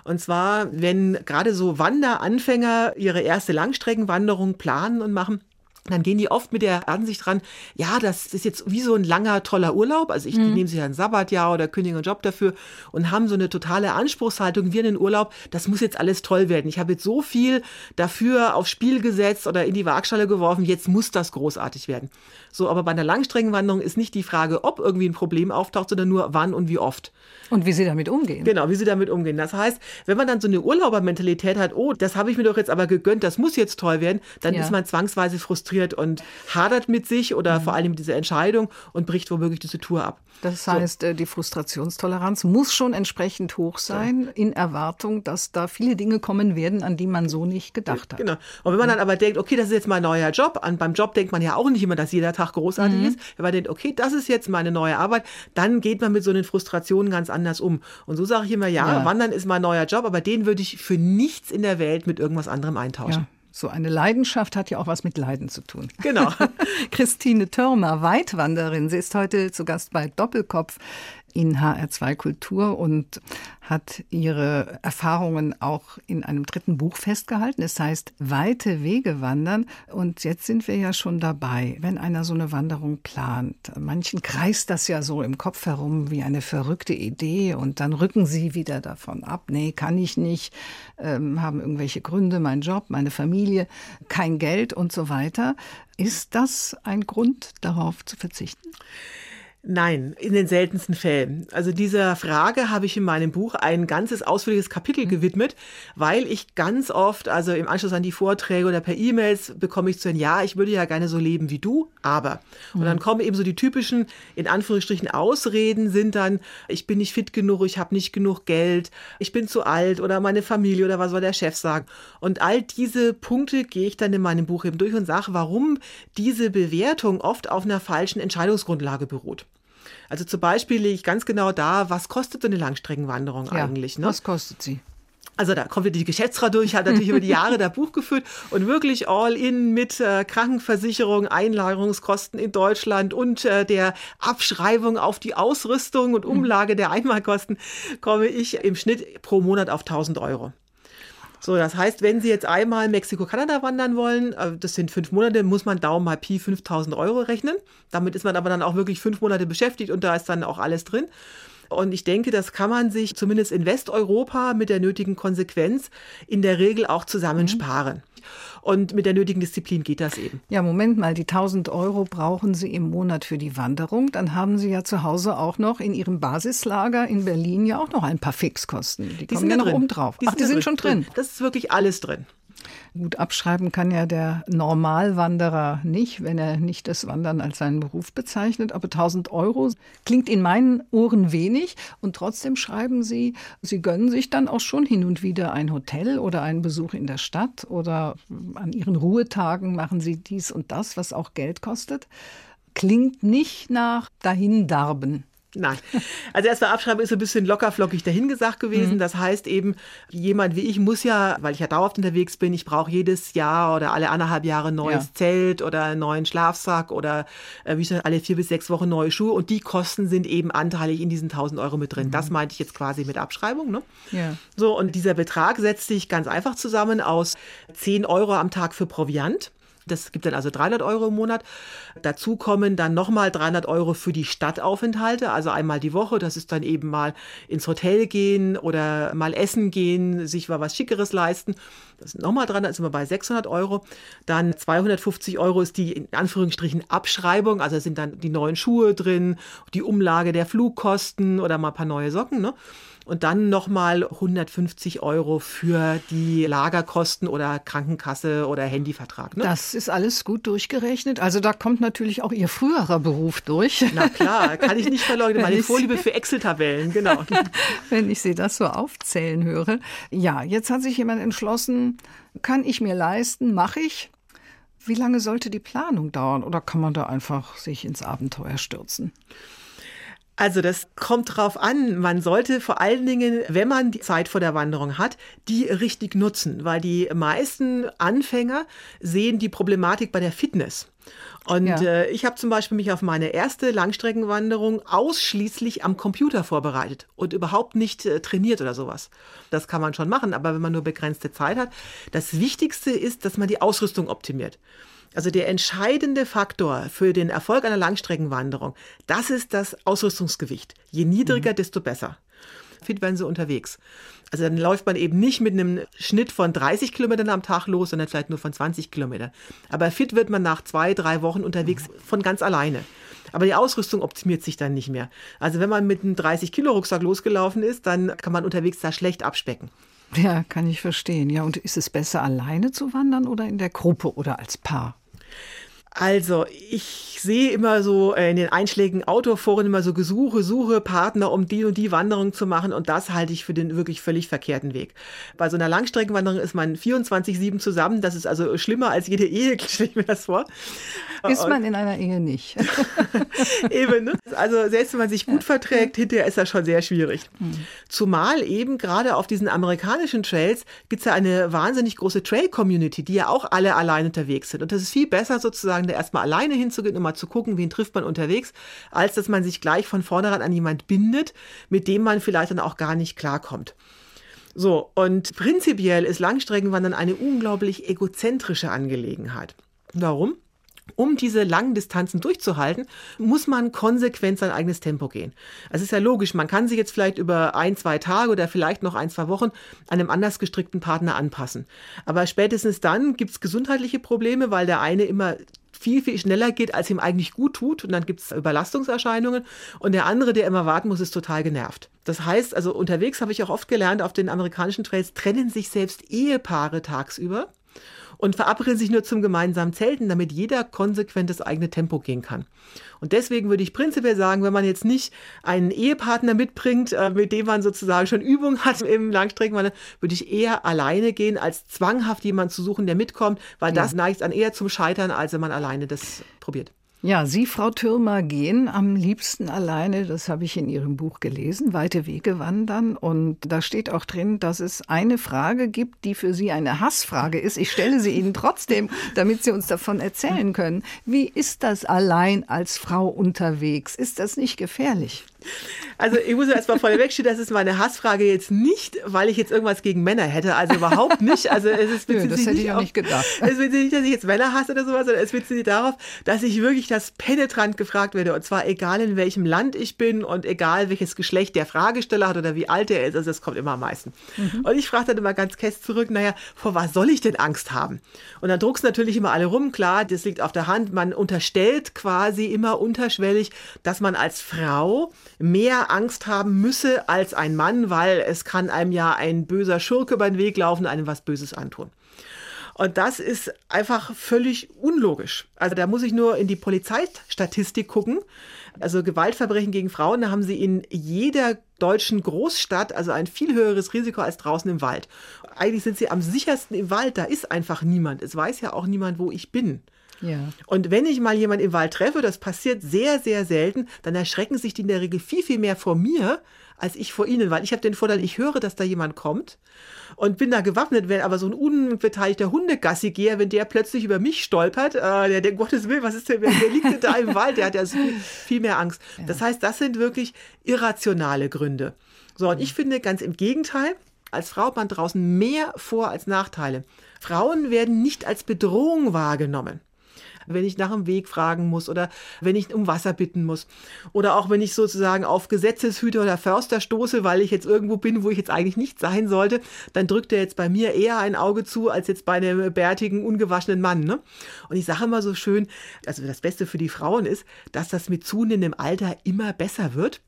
Und zwar, wenn gerade so Wanderanfänger ihre erste Langstreckenwanderung planen und machen, dann gehen die oft mit der Ansicht dran, ja, das ist jetzt wie so ein langer, toller Urlaub. Also ich, mhm. die nehmen sich ein Sabbatjahr oder kündigen einen Job dafür und haben so eine totale Anspruchshaltung wie in den Urlaub. Das muss jetzt alles toll werden. Ich habe jetzt so viel dafür aufs Spiel gesetzt oder in die Waagschale geworfen. Jetzt muss das großartig werden. So, aber bei einer Langstreckenwanderung ist nicht die Frage, ob irgendwie ein Problem auftaucht, sondern nur wann und wie oft. Und wie sie damit umgehen. Genau, wie sie damit umgehen. Das heißt, wenn man dann so eine Urlaubermentalität hat, oh, das habe ich mir doch jetzt aber gegönnt, das muss jetzt toll werden, dann ja. ist man zwangsweise frustriert und hadert mit sich oder mhm. vor allem mit dieser Entscheidung und bricht womöglich diese Tour ab. Das heißt, so. Äh, die Frustrationstoleranz muss schon entsprechend hoch sein, ja. in Erwartung, dass da viele Dinge kommen werden, an die man so nicht gedacht hat. Genau. Und wenn man dann aber denkt, okay, das ist jetzt mein neuer Job, an, beim Job denkt man ja auch nicht immer, dass jeder Tag großartig mhm. ist. Wenn man denkt, okay, das ist jetzt meine neue Arbeit, dann geht man mit so einen Frustrationen ganz anders um. Und so sage ich immer, ja, ja, Wandern ist mein neuer Job, aber den würde ich für nichts in der Welt mit irgendwas anderem eintauschen. Ja. So eine Leidenschaft hat ja auch was mit Leiden zu tun. Genau. Christine Türmer, Weitwanderin. Sie ist heute zu Gast bei Doppelkopf in HR2 Kultur und hat ihre Erfahrungen auch in einem dritten Buch festgehalten. Es heißt Weite Wege wandern. Und jetzt sind wir ja schon dabei, wenn einer so eine Wanderung plant. Manchen kreist das ja so im Kopf herum wie eine verrückte Idee und dann rücken sie wieder davon ab. Nee, kann ich nicht, ähm, haben irgendwelche Gründe, mein Job, meine Familie, kein Geld und so weiter. Ist das ein Grund, darauf zu verzichten? Nein, in den seltensten Fällen. Also dieser Frage habe ich in meinem Buch ein ganzes ausführliches Kapitel mhm. gewidmet, weil ich ganz oft, also im Anschluss an die Vorträge oder per E-Mails bekomme ich zu hören, ja, ich würde ja gerne so leben wie du, aber. Und dann mhm. kommen eben so die typischen, in Anführungsstrichen, Ausreden sind dann, ich bin nicht fit genug, ich habe nicht genug Geld, ich bin zu alt oder meine Familie oder was soll der Chef sagen. Und all diese Punkte gehe ich dann in meinem Buch eben durch und sage, warum diese Bewertung oft auf einer falschen Entscheidungsgrundlage beruht. Also zum Beispiel lege ich ganz genau da, was kostet so eine Langstreckenwanderung ja, eigentlich? Ne? Was kostet sie? Also da kommt wieder die Geschäftsfrau durch, hat natürlich über die Jahre da Buch geführt und wirklich all in mit äh, Krankenversicherung, Einlagerungskosten in Deutschland und äh, der Abschreibung auf die Ausrüstung und Umlage der Einmalkosten komme ich im Schnitt pro Monat auf 1000 Euro. So, das heißt, wenn Sie jetzt einmal Mexiko-Kanada wandern wollen, äh, das sind fünf Monate, muss man Daumen mal Pi 5000 Euro rechnen. Damit ist man aber dann auch wirklich fünf Monate beschäftigt und da ist dann auch alles drin. Und ich denke, das kann man sich zumindest in Westeuropa mit der nötigen Konsequenz in der Regel auch zusammensparen. Mhm. Und mit der nötigen Disziplin geht das eben. Ja, Moment mal, die 1000 Euro brauchen Sie im Monat für die Wanderung. Dann haben Sie ja zu Hause auch noch in Ihrem Basislager in Berlin ja auch noch ein paar Fixkosten. Die, die kommen ja noch oben drauf. Die Ach, die sind, sind schon drin. Das ist wirklich alles drin. Gut, abschreiben kann ja der Normalwanderer nicht, wenn er nicht das Wandern als seinen Beruf bezeichnet. Aber 1000 Euro klingt in meinen Ohren wenig. Und trotzdem schreiben Sie, Sie gönnen sich dann auch schon hin und wieder ein Hotel oder einen Besuch in der Stadt oder an Ihren Ruhetagen machen Sie dies und das, was auch Geld kostet. Klingt nicht nach Dahindarben. Nein. Also erstmal Abschreiben ist so ein bisschen lockerflockig dahingesagt gewesen. Mhm. Das heißt eben, jemand wie ich muss ja, weil ich ja dauerhaft unterwegs bin, ich brauche jedes Jahr oder alle anderthalb Jahre ein neues ja. Zelt oder einen neuen Schlafsack oder äh, wie schon alle vier bis sechs Wochen neue Schuhe und die Kosten sind eben anteilig in diesen 1000 Euro mit drin. Mhm. Das meinte ich jetzt quasi mit Abschreibung. Ne? Ja. So, und dieser Betrag setzt sich ganz einfach zusammen aus 10 Euro am Tag für Proviant. Das gibt dann also 300 Euro im Monat. Dazu kommen dann nochmal 300 Euro für die Stadtaufenthalte, also einmal die Woche. Das ist dann eben mal ins Hotel gehen oder mal essen gehen, sich mal was Schickeres leisten. Das sind nochmal 300, sind wir bei 600 Euro. Dann 250 Euro ist die in Anführungsstrichen Abschreibung, also sind dann die neuen Schuhe drin, die Umlage der Flugkosten oder mal ein paar neue Socken. Ne? Und dann nochmal 150 Euro für die Lagerkosten oder Krankenkasse oder Handyvertrag. Ne? Das ist alles gut durchgerechnet. Also da kommt natürlich auch Ihr früherer Beruf durch. Na klar, kann ich nicht verleugnen. Meine Vorliebe für Excel-Tabellen, genau. Wenn ich Sie das so aufzählen höre. Ja, jetzt hat sich jemand entschlossen, kann ich mir leisten, mache ich. Wie lange sollte die Planung dauern oder kann man da einfach sich ins Abenteuer stürzen? Also das kommt drauf an. Man sollte vor allen Dingen, wenn man die Zeit vor der Wanderung hat, die richtig nutzen, weil die meisten Anfänger sehen die Problematik bei der Fitness. Und ja. äh, ich habe zum Beispiel mich auf meine erste Langstreckenwanderung ausschließlich am Computer vorbereitet und überhaupt nicht äh, trainiert oder sowas. Das kann man schon machen, aber wenn man nur begrenzte Zeit hat. Das Wichtigste ist, dass man die Ausrüstung optimiert. Also der entscheidende Faktor für den Erfolg einer Langstreckenwanderung, das ist das Ausrüstungsgewicht. Je niedriger, mhm. desto besser. Fit werden sie unterwegs. Also dann läuft man eben nicht mit einem Schnitt von 30 Kilometern am Tag los, sondern vielleicht nur von 20 Kilometern. Aber fit wird man nach zwei, drei Wochen unterwegs von ganz alleine. Aber die Ausrüstung optimiert sich dann nicht mehr. Also wenn man mit einem 30 Kilo Rucksack losgelaufen ist, dann kann man unterwegs da schlecht abspecken. Ja, kann ich verstehen. Ja, und ist es besser, alleine zu wandern oder in der Gruppe oder als Paar? Also, ich sehe immer so äh, in den einschlägigen Autoforen immer so Gesuche, Suche Partner, um die und die Wanderung zu machen. Und das halte ich für den wirklich völlig verkehrten Weg. Bei so einer Langstreckenwanderung ist man 24-7 zusammen. Das ist also schlimmer als jede Ehe, stelle ich mir das vor. Ist man in einer Ehe nicht. eben, ne? Also, selbst wenn man sich gut verträgt, hinterher ist das schon sehr schwierig. Hm. Zumal eben gerade auf diesen amerikanischen Trails gibt es ja eine wahnsinnig große Trail-Community, die ja auch alle allein unterwegs sind. Und das ist viel besser sozusagen da erstmal alleine hinzugehen und mal zu gucken, wen trifft man unterwegs, als dass man sich gleich von vornherein an jemand bindet, mit dem man vielleicht dann auch gar nicht klarkommt. So, und prinzipiell ist Langstreckenwandern eine unglaublich egozentrische Angelegenheit. Warum? Um diese langen Distanzen durchzuhalten, muss man konsequent sein eigenes Tempo gehen. Es ist ja logisch, man kann sich jetzt vielleicht über ein, zwei Tage oder vielleicht noch ein, zwei Wochen einem anders gestrickten Partner anpassen. Aber spätestens dann gibt es gesundheitliche Probleme, weil der eine immer viel, viel schneller geht, als ihm eigentlich gut tut. Und dann gibt es Überlastungserscheinungen. Und der andere, der immer warten muss, ist total genervt. Das heißt, also unterwegs habe ich auch oft gelernt, auf den amerikanischen Trails trennen sich selbst Ehepaare tagsüber und verabreden sich nur zum gemeinsamen Zelten, damit jeder konsequent das eigene Tempo gehen kann. Und deswegen würde ich prinzipiell sagen, wenn man jetzt nicht einen Ehepartner mitbringt, äh, mit dem man sozusagen schon Übung hat im Langstreckenwandern, würde ich eher alleine gehen, als zwanghaft jemanden zu suchen, der mitkommt, weil ja. das neigt dann eher zum Scheitern, als wenn man alleine das probiert. Ja, Sie, Frau Türmer, gehen am liebsten alleine, das habe ich in Ihrem Buch gelesen, weite Wege wandern. Und da steht auch drin, dass es eine Frage gibt, die für Sie eine Hassfrage ist. Ich stelle sie Ihnen trotzdem, damit Sie uns davon erzählen können. Wie ist das allein als Frau unterwegs? Ist das nicht gefährlich? Also ich muss erst mal vorneweg stehen, das ist meine Hassfrage jetzt nicht, weil ich jetzt irgendwas gegen Männer hätte. Also überhaupt nicht. Also es ist Nö, das hätte ich auch auf, nicht gedacht. Es wird nicht, dass ich jetzt Männer hasse oder sowas, sondern es wird nicht darauf, dass ich wirklich das penetrant gefragt werde. Und zwar egal in welchem Land ich bin und egal welches Geschlecht der Fragesteller hat oder wie alt er ist. Also das kommt immer am meisten. Mhm. Und ich frage dann immer ganz kess zurück, naja, vor was soll ich denn Angst haben? Und dann druckst natürlich immer alle rum. Klar, das liegt auf der Hand. Man unterstellt quasi immer unterschwellig, dass man als Frau mehr Angst haben müsse als ein Mann, weil es kann einem ja ein böser Schurke über den Weg laufen, einem was Böses antun. Und das ist einfach völlig unlogisch. Also da muss ich nur in die Polizeistatistik gucken. Also Gewaltverbrechen gegen Frauen, da haben sie in jeder deutschen Großstadt also ein viel höheres Risiko als draußen im Wald. Eigentlich sind sie am sichersten im Wald, da ist einfach niemand. Es weiß ja auch niemand, wo ich bin. Ja. Und wenn ich mal jemanden im Wald treffe, das passiert sehr, sehr selten, dann erschrecken sich die in der Regel viel, viel mehr vor mir, als ich vor ihnen, weil ich habe den Vorteil, ich höre, dass da jemand kommt und bin da gewappnet, wenn aber so ein unbeteiligter Hundegassigeher, wenn der plötzlich über mich stolpert, äh, der denkt, Gottes Willen, was ist denn, wer, wer liegt denn da im Wald? Der hat ja viel, viel mehr Angst. Ja. Das heißt, das sind wirklich irrationale Gründe. So, und ich finde ganz im Gegenteil, als Frau hat man draußen mehr Vor- als Nachteile. Frauen werden nicht als Bedrohung wahrgenommen wenn ich nach dem Weg fragen muss oder wenn ich um Wasser bitten muss. Oder auch wenn ich sozusagen auf Gesetzeshüter oder Förster stoße, weil ich jetzt irgendwo bin, wo ich jetzt eigentlich nicht sein sollte, dann drückt er jetzt bei mir eher ein Auge zu, als jetzt bei einem bärtigen, ungewaschenen Mann. Ne? Und ich sage immer so schön, also das Beste für die Frauen ist, dass das mit zunehmendem Alter immer besser wird.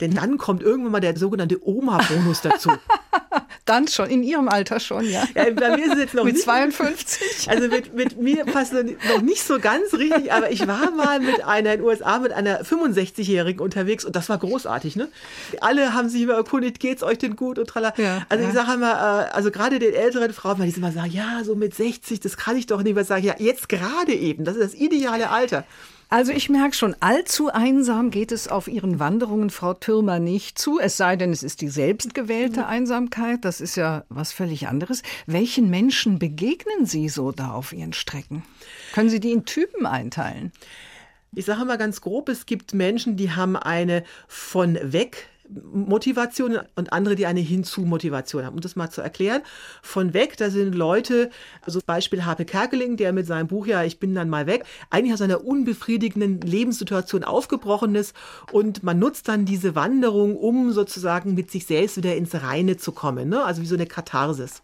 Denn dann kommt irgendwann mal der sogenannte Oma-Bonus dazu. dann schon, in ihrem Alter schon, ja. ja bei mir ist es jetzt noch mit nicht. 52. Also mit, mit mir passt noch nicht so ganz richtig, aber ich war mal mit einer in den USA mit einer 65-Jährigen unterwegs und das war großartig. Ne? Alle haben sich immer erkundigt, geht's euch denn gut und tralla. Ja, also ja. ich sage immer, äh, also gerade den älteren Frauen, weil die immer sagen, ja, so mit 60, das kann ich doch nicht. Was sage ich, ja, jetzt gerade eben, das ist das ideale Alter. Also ich merke schon, allzu einsam geht es auf Ihren Wanderungen, Frau Türmer, nicht zu. Es sei denn, es ist die selbstgewählte mhm. Einsamkeit. Das ist ja was völlig anderes. Welchen Menschen begegnen Sie so da auf Ihren Strecken? Können Sie die in Typen einteilen? Ich sage mal ganz grob, es gibt Menschen, die haben eine von weg Motivation und andere, die eine Hinzu-Motivation haben. Um das mal zu erklären, von weg, da sind Leute, also Beispiel Harpe Kerkeling, der mit seinem Buch ja Ich bin dann mal weg, eigentlich aus einer unbefriedigenden Lebenssituation aufgebrochen ist und man nutzt dann diese Wanderung, um sozusagen mit sich selbst wieder ins Reine zu kommen, ne? also wie so eine Katharsis.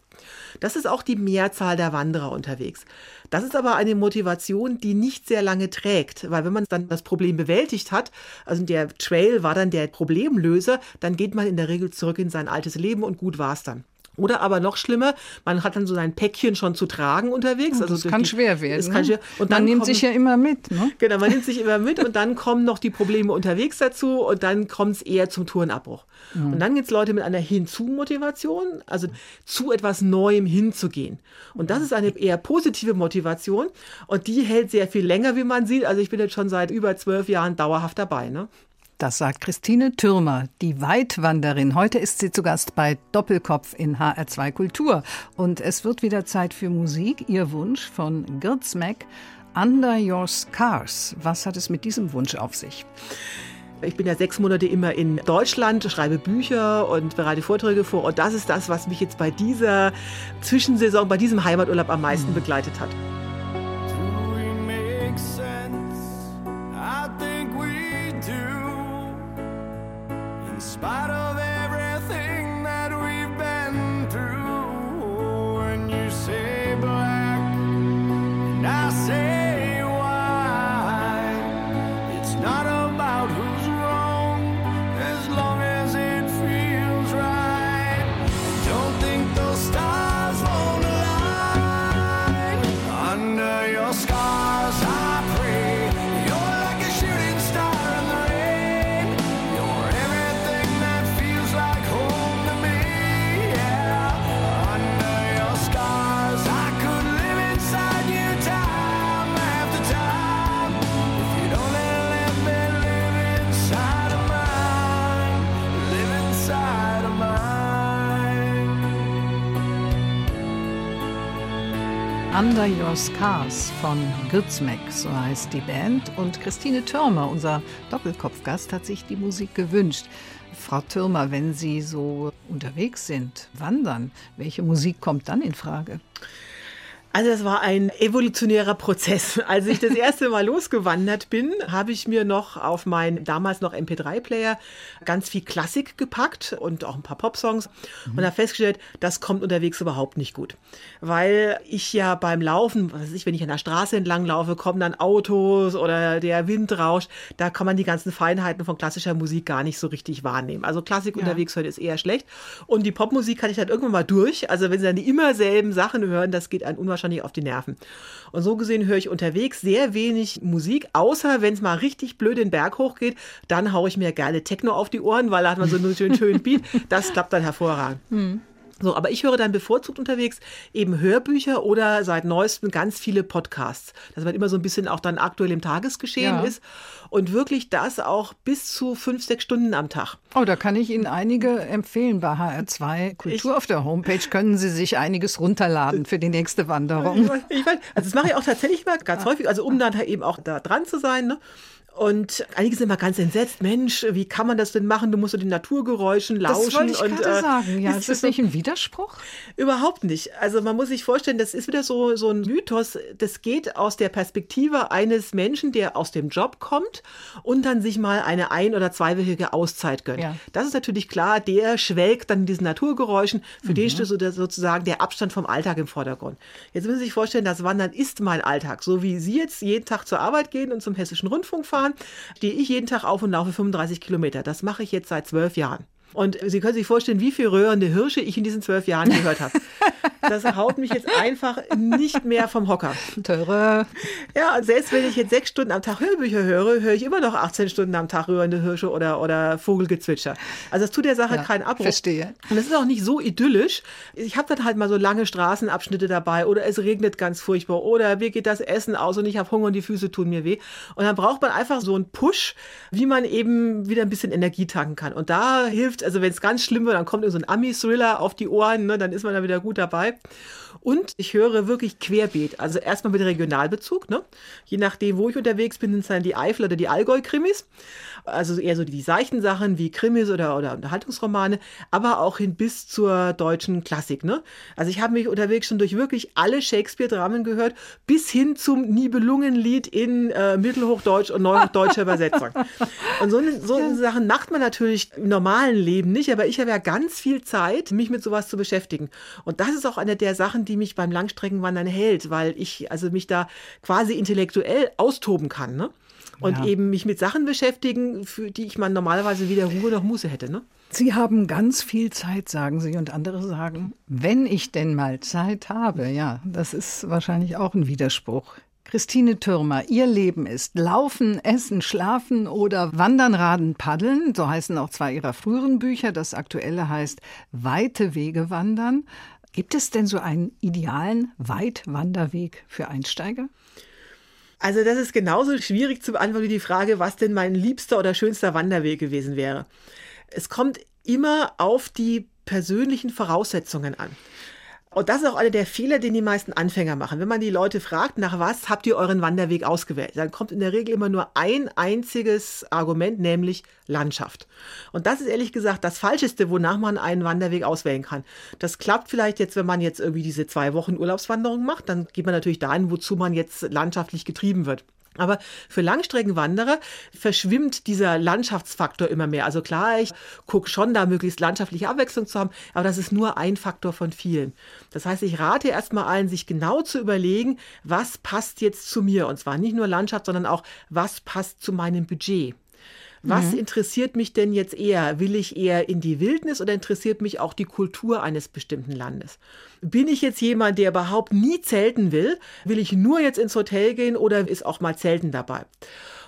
Das ist auch die Mehrzahl der Wanderer unterwegs. Das ist aber eine Motivation, die nicht sehr lange trägt, weil wenn man dann das Problem bewältigt hat, also der Trail war dann der Problemlöser, dann geht man in der Regel zurück in sein altes Leben und gut war's dann. Oder aber noch schlimmer, man hat dann so sein Päckchen schon zu tragen unterwegs. Oh, also das kann die, schwer werden. Das kann ne? schwer. Und man nimmt kommen, sich ja immer mit. Ne? Genau, man nimmt sich immer mit und dann kommen noch die Probleme unterwegs dazu und dann kommt es eher zum Tourenabbruch. Mhm. Und dann gibt es Leute mit einer Hinzu-Motivation, also zu etwas Neuem hinzugehen. Und das ist eine eher positive Motivation und die hält sehr viel länger, wie man sieht. Also ich bin jetzt schon seit über zwölf Jahren dauerhaft dabei. Ne? Das sagt Christine Türmer, die Weitwanderin. Heute ist sie zu Gast bei Doppelkopf in HR2 Kultur. Und es wird wieder Zeit für Musik. Ihr Wunsch von Girts Mac, Under Your Scars. Was hat es mit diesem Wunsch auf sich? Ich bin ja sechs Monate immer in Deutschland, schreibe Bücher und bereite Vorträge vor. Und das ist das, was mich jetzt bei dieser Zwischensaison, bei diesem Heimaturlaub am meisten mhm. begleitet hat. Spite of everything that we've been through. When you say black, and I say Under Your Scars von Gürzmeck, so heißt die Band. Und Christine Türmer, unser Doppelkopfgast, hat sich die Musik gewünscht. Frau Türmer, wenn Sie so unterwegs sind, wandern, welche Musik kommt dann in Frage? Also das war ein evolutionärer Prozess. Als ich das erste Mal losgewandert bin, habe ich mir noch auf meinen damals noch MP3-Player ganz viel Klassik gepackt und auch ein paar Popsongs mhm. und habe festgestellt, das kommt unterwegs überhaupt nicht gut. Weil ich ja beim Laufen, was weiß ich, wenn ich an der Straße entlang laufe, kommen dann Autos oder der Wind rauscht, da kann man die ganzen Feinheiten von klassischer Musik gar nicht so richtig wahrnehmen. Also Klassik ja. unterwegs hören ist eher schlecht. Und die Popmusik hatte ich dann irgendwann mal durch. Also wenn Sie dann die immer selben Sachen hören, das geht ein unwahrscheinlich wahrscheinlich auf die Nerven. Und so gesehen höre ich unterwegs sehr wenig Musik, außer wenn es mal richtig blöd den Berg hochgeht, dann haue ich mir gerne Techno auf die Ohren, weil da hat man so einen schönen, schönen Beat. Das klappt dann hervorragend. Hm. So, aber ich höre dann bevorzugt unterwegs eben Hörbücher oder seit neuestem ganz viele Podcasts, dass man immer so ein bisschen auch dann aktuell im Tagesgeschehen ja. ist und wirklich das auch bis zu fünf, sechs Stunden am Tag. Oh, da kann ich Ihnen einige empfehlen. Bei HR2 Kultur ich, auf der Homepage können Sie sich einiges runterladen für die nächste Wanderung. Ich weiß, also das mache ich auch tatsächlich mal ganz häufig, also um dann eben auch da dran zu sein. Ne? Und einige sind immer ganz entsetzt. Mensch, wie kann man das denn machen? Du musst so den Naturgeräuschen lauschen. Das wollte ich und, äh, sagen. Ja, ist, ist das nicht ein Widerspruch? Überhaupt nicht. Also man muss sich vorstellen, das ist wieder so, so ein Mythos. Das geht aus der Perspektive eines Menschen, der aus dem Job kommt und dann sich mal eine ein- oder zweiwöchige Auszeit gönnt. Ja. Das ist natürlich klar. Der schwelgt dann in diesen Naturgeräuschen. Für mhm. den steht sozusagen der Abstand vom Alltag im Vordergrund. Jetzt müssen Sie sich vorstellen, das Wandern ist mein Alltag. So wie Sie jetzt jeden Tag zur Arbeit gehen und zum Hessischen Rundfunk fahren fahren, stehe ich jeden Tag auf und laufe 35 Kilometer. Das mache ich jetzt seit zwölf Jahren. Und Sie können sich vorstellen, wie viele röhrende Hirsche ich in diesen zwölf Jahren gehört habe. Das haut mich jetzt einfach nicht mehr vom Hocker. Teure. Ja, und selbst wenn ich jetzt sechs Stunden am Tag Hörbücher höre, höre ich immer noch 18 Stunden am Tag röhrende Hirsche oder, oder Vogelgezwitscher. Also das tut der Sache ja, keinen Abbruch. Verstehe. Und das ist auch nicht so idyllisch. Ich habe dann halt mal so lange Straßenabschnitte dabei oder es regnet ganz furchtbar oder mir geht das Essen aus und ich habe Hunger und die Füße tun mir weh. Und dann braucht man einfach so einen Push, wie man eben wieder ein bisschen Energie tanken kann. Und da hilft also wenn es ganz schlimm wird, dann kommt so ein Ami-Thriller auf die Ohren, ne, dann ist man da wieder gut dabei. Und ich höre wirklich querbeet. Also erstmal mit Regionalbezug. Ne? Je nachdem, wo ich unterwegs bin, sind es dann die Eifel oder die Allgäu-Krimis. Also eher so die seichten Sachen wie Krimis oder, oder Unterhaltungsromane, aber auch hin bis zur deutschen Klassik. Ne? Also ich habe mich unterwegs schon durch wirklich alle Shakespeare-Dramen gehört, bis hin zum Nibelungenlied in äh, Mittelhochdeutsch und Neuhochdeutscher Übersetzung. Und so, so ja. Sachen macht man natürlich im normalen Leben nicht, aber ich habe ja ganz viel Zeit, mich mit sowas zu beschäftigen. Und das ist auch eine der Sachen, die mich beim Langstreckenwandern hält, weil ich also mich da quasi intellektuell austoben kann. Ne? und ja. eben mich mit Sachen beschäftigen, für die ich man normalerweise weder Ruhe noch Muße hätte. Ne? Sie haben ganz viel Zeit, sagen Sie, und andere sagen, wenn ich denn mal Zeit habe. Ja, das ist wahrscheinlich auch ein Widerspruch. Christine Türmer, Ihr Leben ist Laufen, Essen, Schlafen oder Wandern, Raden, Paddeln. So heißen auch zwei Ihrer früheren Bücher. Das aktuelle heißt Weite Wege wandern. Gibt es denn so einen idealen Weitwanderweg für Einsteiger? Also das ist genauso schwierig zu beantworten wie die Frage, was denn mein liebster oder schönster Wanderweg gewesen wäre. Es kommt immer auf die persönlichen Voraussetzungen an. Und das ist auch einer der Fehler, den die meisten Anfänger machen. Wenn man die Leute fragt, nach was habt ihr euren Wanderweg ausgewählt, dann kommt in der Regel immer nur ein einziges Argument, nämlich Landschaft. Und das ist ehrlich gesagt das Falscheste, wonach man einen Wanderweg auswählen kann. Das klappt vielleicht jetzt, wenn man jetzt irgendwie diese zwei Wochen Urlaubswanderung macht, dann geht man natürlich dahin, wozu man jetzt landschaftlich getrieben wird. Aber für Langstreckenwanderer verschwimmt dieser Landschaftsfaktor immer mehr. Also klar, ich gucke schon da möglichst landschaftliche Abwechslung zu haben, aber das ist nur ein Faktor von vielen. Das heißt, ich rate erstmal allen, sich genau zu überlegen, was passt jetzt zu mir. Und zwar nicht nur Landschaft, sondern auch, was passt zu meinem Budget. Was mhm. interessiert mich denn jetzt eher? Will ich eher in die Wildnis oder interessiert mich auch die Kultur eines bestimmten Landes? Bin ich jetzt jemand, der überhaupt nie zelten will? Will ich nur jetzt ins Hotel gehen oder ist auch mal Zelten dabei?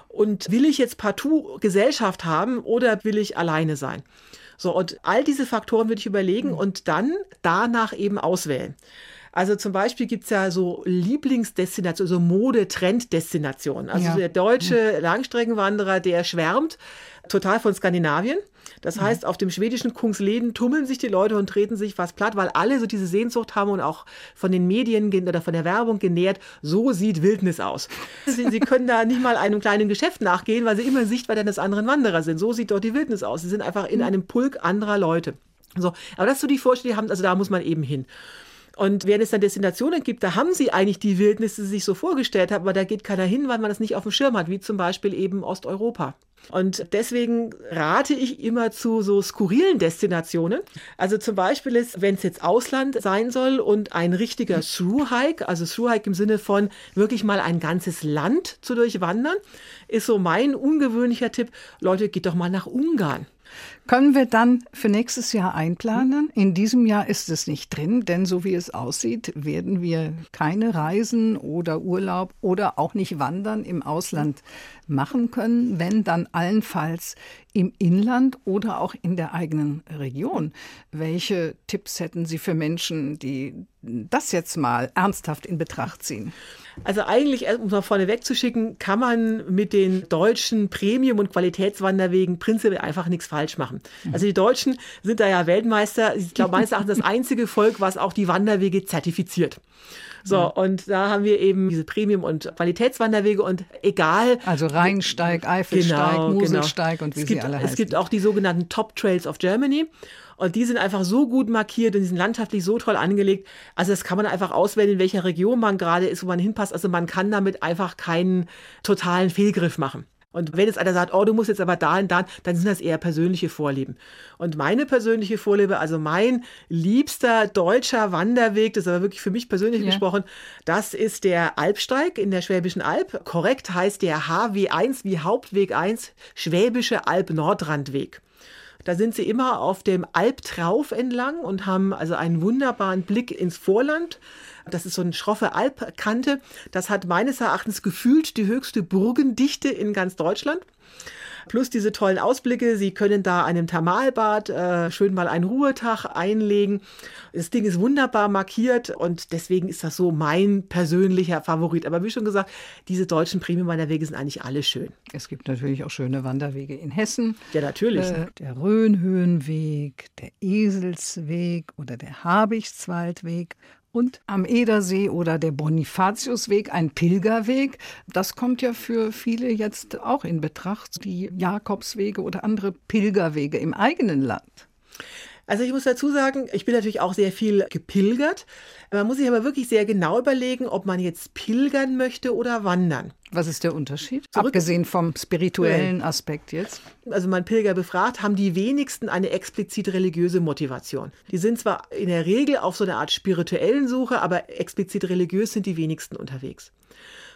Und will ich jetzt partout Gesellschaft haben oder will ich alleine sein? So, und all diese Faktoren würde ich überlegen mhm. und dann danach eben auswählen. Also zum Beispiel gibt es ja so Lieblingsdestinationen, so Mode-Trend-Destinationen. Also ja. der deutsche Langstreckenwanderer, der schwärmt total von Skandinavien. Das mhm. heißt, auf dem schwedischen Kungsleden tummeln sich die Leute und treten sich was platt, weil alle so diese Sehnsucht haben und auch von den Medien oder von der Werbung genährt, so sieht Wildnis aus. Sie, sie können da nicht mal einem kleinen Geschäft nachgehen, weil sie immer Sichtweite eines anderen Wanderer sind. So sieht dort die Wildnis aus. Sie sind einfach in mhm. einem Pulk anderer Leute. So, aber das ist so die Vorstellung, die haben, also da muss man eben hin. Und während es dann Destinationen gibt, da haben sie eigentlich die Wildnis, die sie sich so vorgestellt haben, aber da geht keiner hin, weil man das nicht auf dem Schirm hat, wie zum Beispiel eben Osteuropa. Und deswegen rate ich immer zu so skurrilen Destinationen. Also zum Beispiel ist, wenn es jetzt Ausland sein soll und ein richtiger Through-Hike, also Through-Hike im Sinne von wirklich mal ein ganzes Land zu durchwandern, ist so mein ungewöhnlicher Tipp. Leute, geht doch mal nach Ungarn. Können wir dann für nächstes Jahr einplanen? In diesem Jahr ist es nicht drin, denn so wie es aussieht, werden wir keine Reisen oder Urlaub oder auch nicht Wandern im Ausland machen können, wenn dann allenfalls im Inland oder auch in der eigenen Region. Welche Tipps hätten Sie für Menschen, die das jetzt mal ernsthaft in Betracht ziehen? Also eigentlich, um mal vorne wegzuschicken, kann man mit den deutschen Premium- und Qualitätswanderwegen prinzipiell einfach nichts falsch machen. Mhm. Also die Deutschen sind da ja Weltmeister. Ich glaube, meines Erachtens das einzige Volk, was auch die Wanderwege zertifiziert. So, mhm. und da haben wir eben diese Premium- und Qualitätswanderwege und egal. Also Rheinsteig, Eifelsteig, genau, Moselsteig genau. und wie es gibt, sie alle heißen. Es gibt auch die sogenannten Top Trails of Germany. Und die sind einfach so gut markiert und die sind landschaftlich so toll angelegt. Also das kann man einfach auswählen, in welcher Region man gerade ist, wo man hinpasst. Also man kann damit einfach keinen totalen Fehlgriff machen. Und wenn jetzt einer sagt, oh, du musst jetzt aber dahin, dann, dann sind das eher persönliche Vorlieben. Und meine persönliche Vorliebe, also mein liebster deutscher Wanderweg, das ist aber wirklich für mich persönlich ja. gesprochen, das ist der Alpsteig in der Schwäbischen Alb. Korrekt heißt der HW1 wie Hauptweg 1, Schwäbische Alb-Nordrandweg. Da sind sie immer auf dem Albtrauf entlang und haben also einen wunderbaren Blick ins Vorland. Das ist so eine schroffe Alpkante. Das hat meines Erachtens gefühlt die höchste Burgendichte in ganz Deutschland. Plus diese tollen Ausblicke. Sie können da einem Thermalbad äh, schön mal einen Ruhetag einlegen. Das Ding ist wunderbar markiert und deswegen ist das so mein persönlicher Favorit. Aber wie schon gesagt, diese deutschen Premium-Wanderwege sind eigentlich alle schön. Es gibt natürlich auch schöne Wanderwege in Hessen. Ja, natürlich. Äh, der Rhönhöhenweg, der Eselsweg oder der Habichtswaldweg und am Edersee oder der Bonifatiusweg, ein Pilgerweg. Das kommt ja für viele jetzt auch in Betracht, die Jakobswege oder andere Pilgerwege im eigenen Land. Also ich muss dazu sagen, ich bin natürlich auch sehr viel gepilgert. Man muss sich aber wirklich sehr genau überlegen, ob man jetzt pilgern möchte oder wandern. Was ist der Unterschied? Zurück Abgesehen vom spirituellen Aspekt jetzt. Also man Pilger befragt, haben die wenigsten eine explizit religiöse Motivation. Die sind zwar in der Regel auf so eine Art spirituellen Suche, aber explizit religiös sind die wenigsten unterwegs.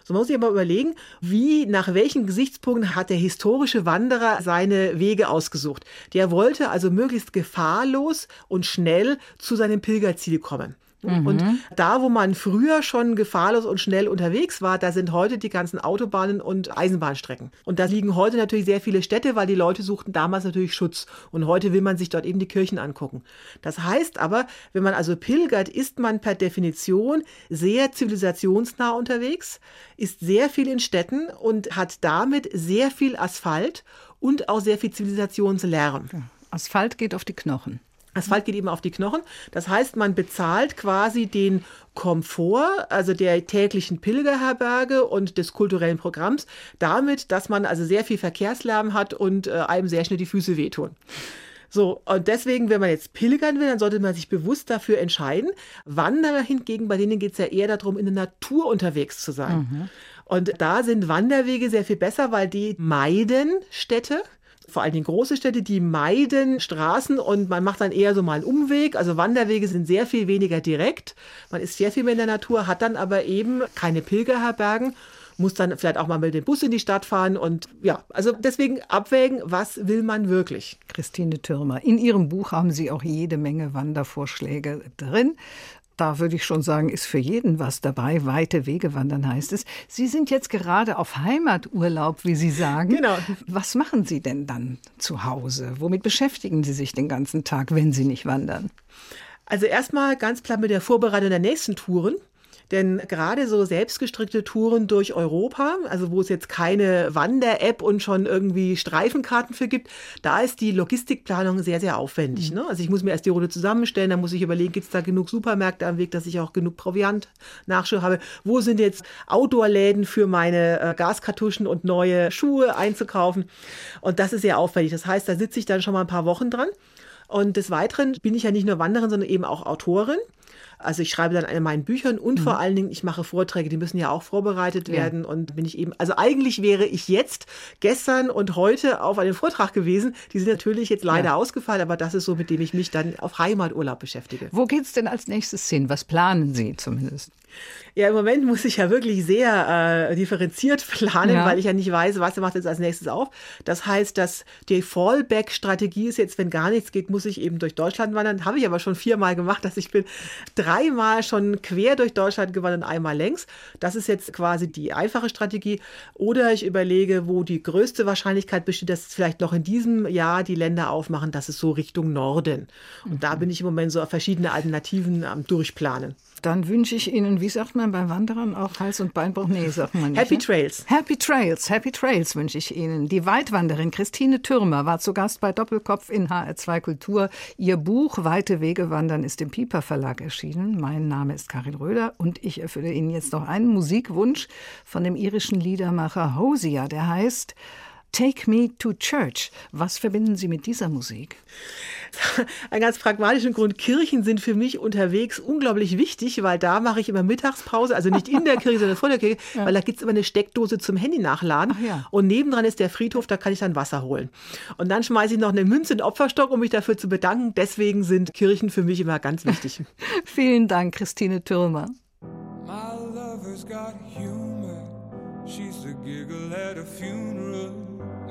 So man muss sich aber überlegen, wie, nach welchen Gesichtspunkten hat der historische Wanderer seine Wege ausgesucht. Der wollte also möglichst gefahrlos und schnell zu seinem Pilgerziel kommen. Mhm. Und da, wo man früher schon gefahrlos und schnell unterwegs war, da sind heute die ganzen Autobahnen und Eisenbahnstrecken. Und da liegen heute natürlich sehr viele Städte, weil die Leute suchten damals natürlich Schutz. Und heute will man sich dort eben die Kirchen angucken. Das heißt aber, wenn man also pilgert, ist man per Definition sehr zivilisationsnah unterwegs, ist sehr viel in Städten und hat damit sehr viel Asphalt und auch sehr viel Zivilisationslärm. Asphalt geht auf die Knochen. Asphalt geht eben auf die Knochen. Das heißt, man bezahlt quasi den Komfort, also der täglichen Pilgerherberge und des kulturellen Programms, damit, dass man also sehr viel Verkehrslärm hat und äh, einem sehr schnell die Füße wehtun. So, und deswegen, wenn man jetzt pilgern will, dann sollte man sich bewusst dafür entscheiden. Wanderer hingegen, bei denen geht es ja eher darum, in der Natur unterwegs zu sein. Mhm. Und da sind Wanderwege sehr viel besser, weil die meiden Städte vor allen Dingen große Städte, die meiden Straßen und man macht dann eher so mal einen Umweg. Also Wanderwege sind sehr viel weniger direkt. Man ist sehr viel mehr in der Natur, hat dann aber eben keine Pilgerherbergen muss dann vielleicht auch mal mit dem Bus in die Stadt fahren und ja, also deswegen abwägen, was will man wirklich. Christine Türmer, in Ihrem Buch haben Sie auch jede Menge Wandervorschläge drin da würde ich schon sagen, ist für jeden was dabei. Weite Wege wandern heißt es. Sie sind jetzt gerade auf Heimaturlaub, wie Sie sagen. Genau. Was machen Sie denn dann zu Hause? Womit beschäftigen Sie sich den ganzen Tag, wenn Sie nicht wandern? Also erstmal ganz klar mit der Vorbereitung der nächsten Touren. Denn gerade so selbstgestrickte Touren durch Europa, also wo es jetzt keine Wander-App und schon irgendwie Streifenkarten für gibt, da ist die Logistikplanung sehr, sehr aufwendig. Mhm. Ne? Also ich muss mir erst die Route zusammenstellen, dann muss ich überlegen, gibt es da genug Supermärkte am Weg, dass ich auch genug Proviant Nachschub habe. Wo sind jetzt Outdoor-Läden für meine äh, Gaskartuschen und neue Schuhe einzukaufen? Und das ist sehr aufwendig. Das heißt, da sitze ich dann schon mal ein paar Wochen dran. Und des Weiteren bin ich ja nicht nur Wanderin, sondern eben auch Autorin. Also ich schreibe dann in meinen Büchern und mhm. vor allen Dingen, ich mache Vorträge, die müssen ja auch vorbereitet werden. Ja. Und bin ich eben, also eigentlich wäre ich jetzt gestern und heute auf einem Vortrag gewesen. Die sind natürlich jetzt leider ja. ausgefallen, aber das ist so, mit dem ich mich dann auf Heimaturlaub beschäftige. Wo geht es denn als nächstes hin? Was planen Sie zumindest? Ja, im Moment muss ich ja wirklich sehr äh, differenziert planen, ja. weil ich ja nicht weiß, was macht jetzt als nächstes auf. Das heißt, dass die Fallback-Strategie ist jetzt, wenn gar nichts geht, muss ich eben durch Deutschland wandern. Habe ich aber schon viermal gemacht, dass ich bin dreimal schon quer durch Deutschland gewandert, einmal längs. Das ist jetzt quasi die einfache Strategie. Oder ich überlege, wo die größte Wahrscheinlichkeit besteht, dass vielleicht noch in diesem Jahr die Länder aufmachen, das ist so Richtung Norden. Und mhm. da bin ich im Moment so auf verschiedene Alternativen am Durchplanen. Dann wünsche ich Ihnen, wie sagt man beim Wandern auch Hals- und Beinbruch? Nee, sagt man nicht. Happy ne? Trails. Happy Trails, Happy Trails wünsche ich Ihnen. Die Weitwanderin Christine Türmer war zu Gast bei Doppelkopf in HR2 Kultur. Ihr Buch Weite Wege wandern ist im Piper Verlag erschienen. Mein Name ist Karin Röder und ich erfülle Ihnen jetzt noch einen Musikwunsch von dem irischen Liedermacher Hosier, der heißt Take Me to Church. Was verbinden Sie mit dieser Musik? Ein ganz pragmatischen Grund. Kirchen sind für mich unterwegs unglaublich wichtig, weil da mache ich immer Mittagspause, also nicht in der Kirche, sondern vor der Kirche, ja. weil da gibt es immer eine Steckdose zum Handy nachladen. Ja. Und nebendran ist der Friedhof, da kann ich dann Wasser holen. Und dann schmeiße ich noch eine Münze in den Opferstock, um mich dafür zu bedanken. Deswegen sind Kirchen für mich immer ganz wichtig. Vielen Dank, Christine Türmer. My lover's got humor. She's the giggle at a funeral.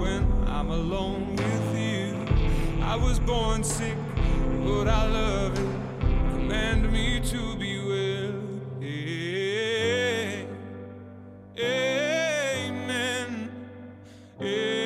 when I'm alone with you. I was born sick, but I love it. Command me to be well. Amen. Amen.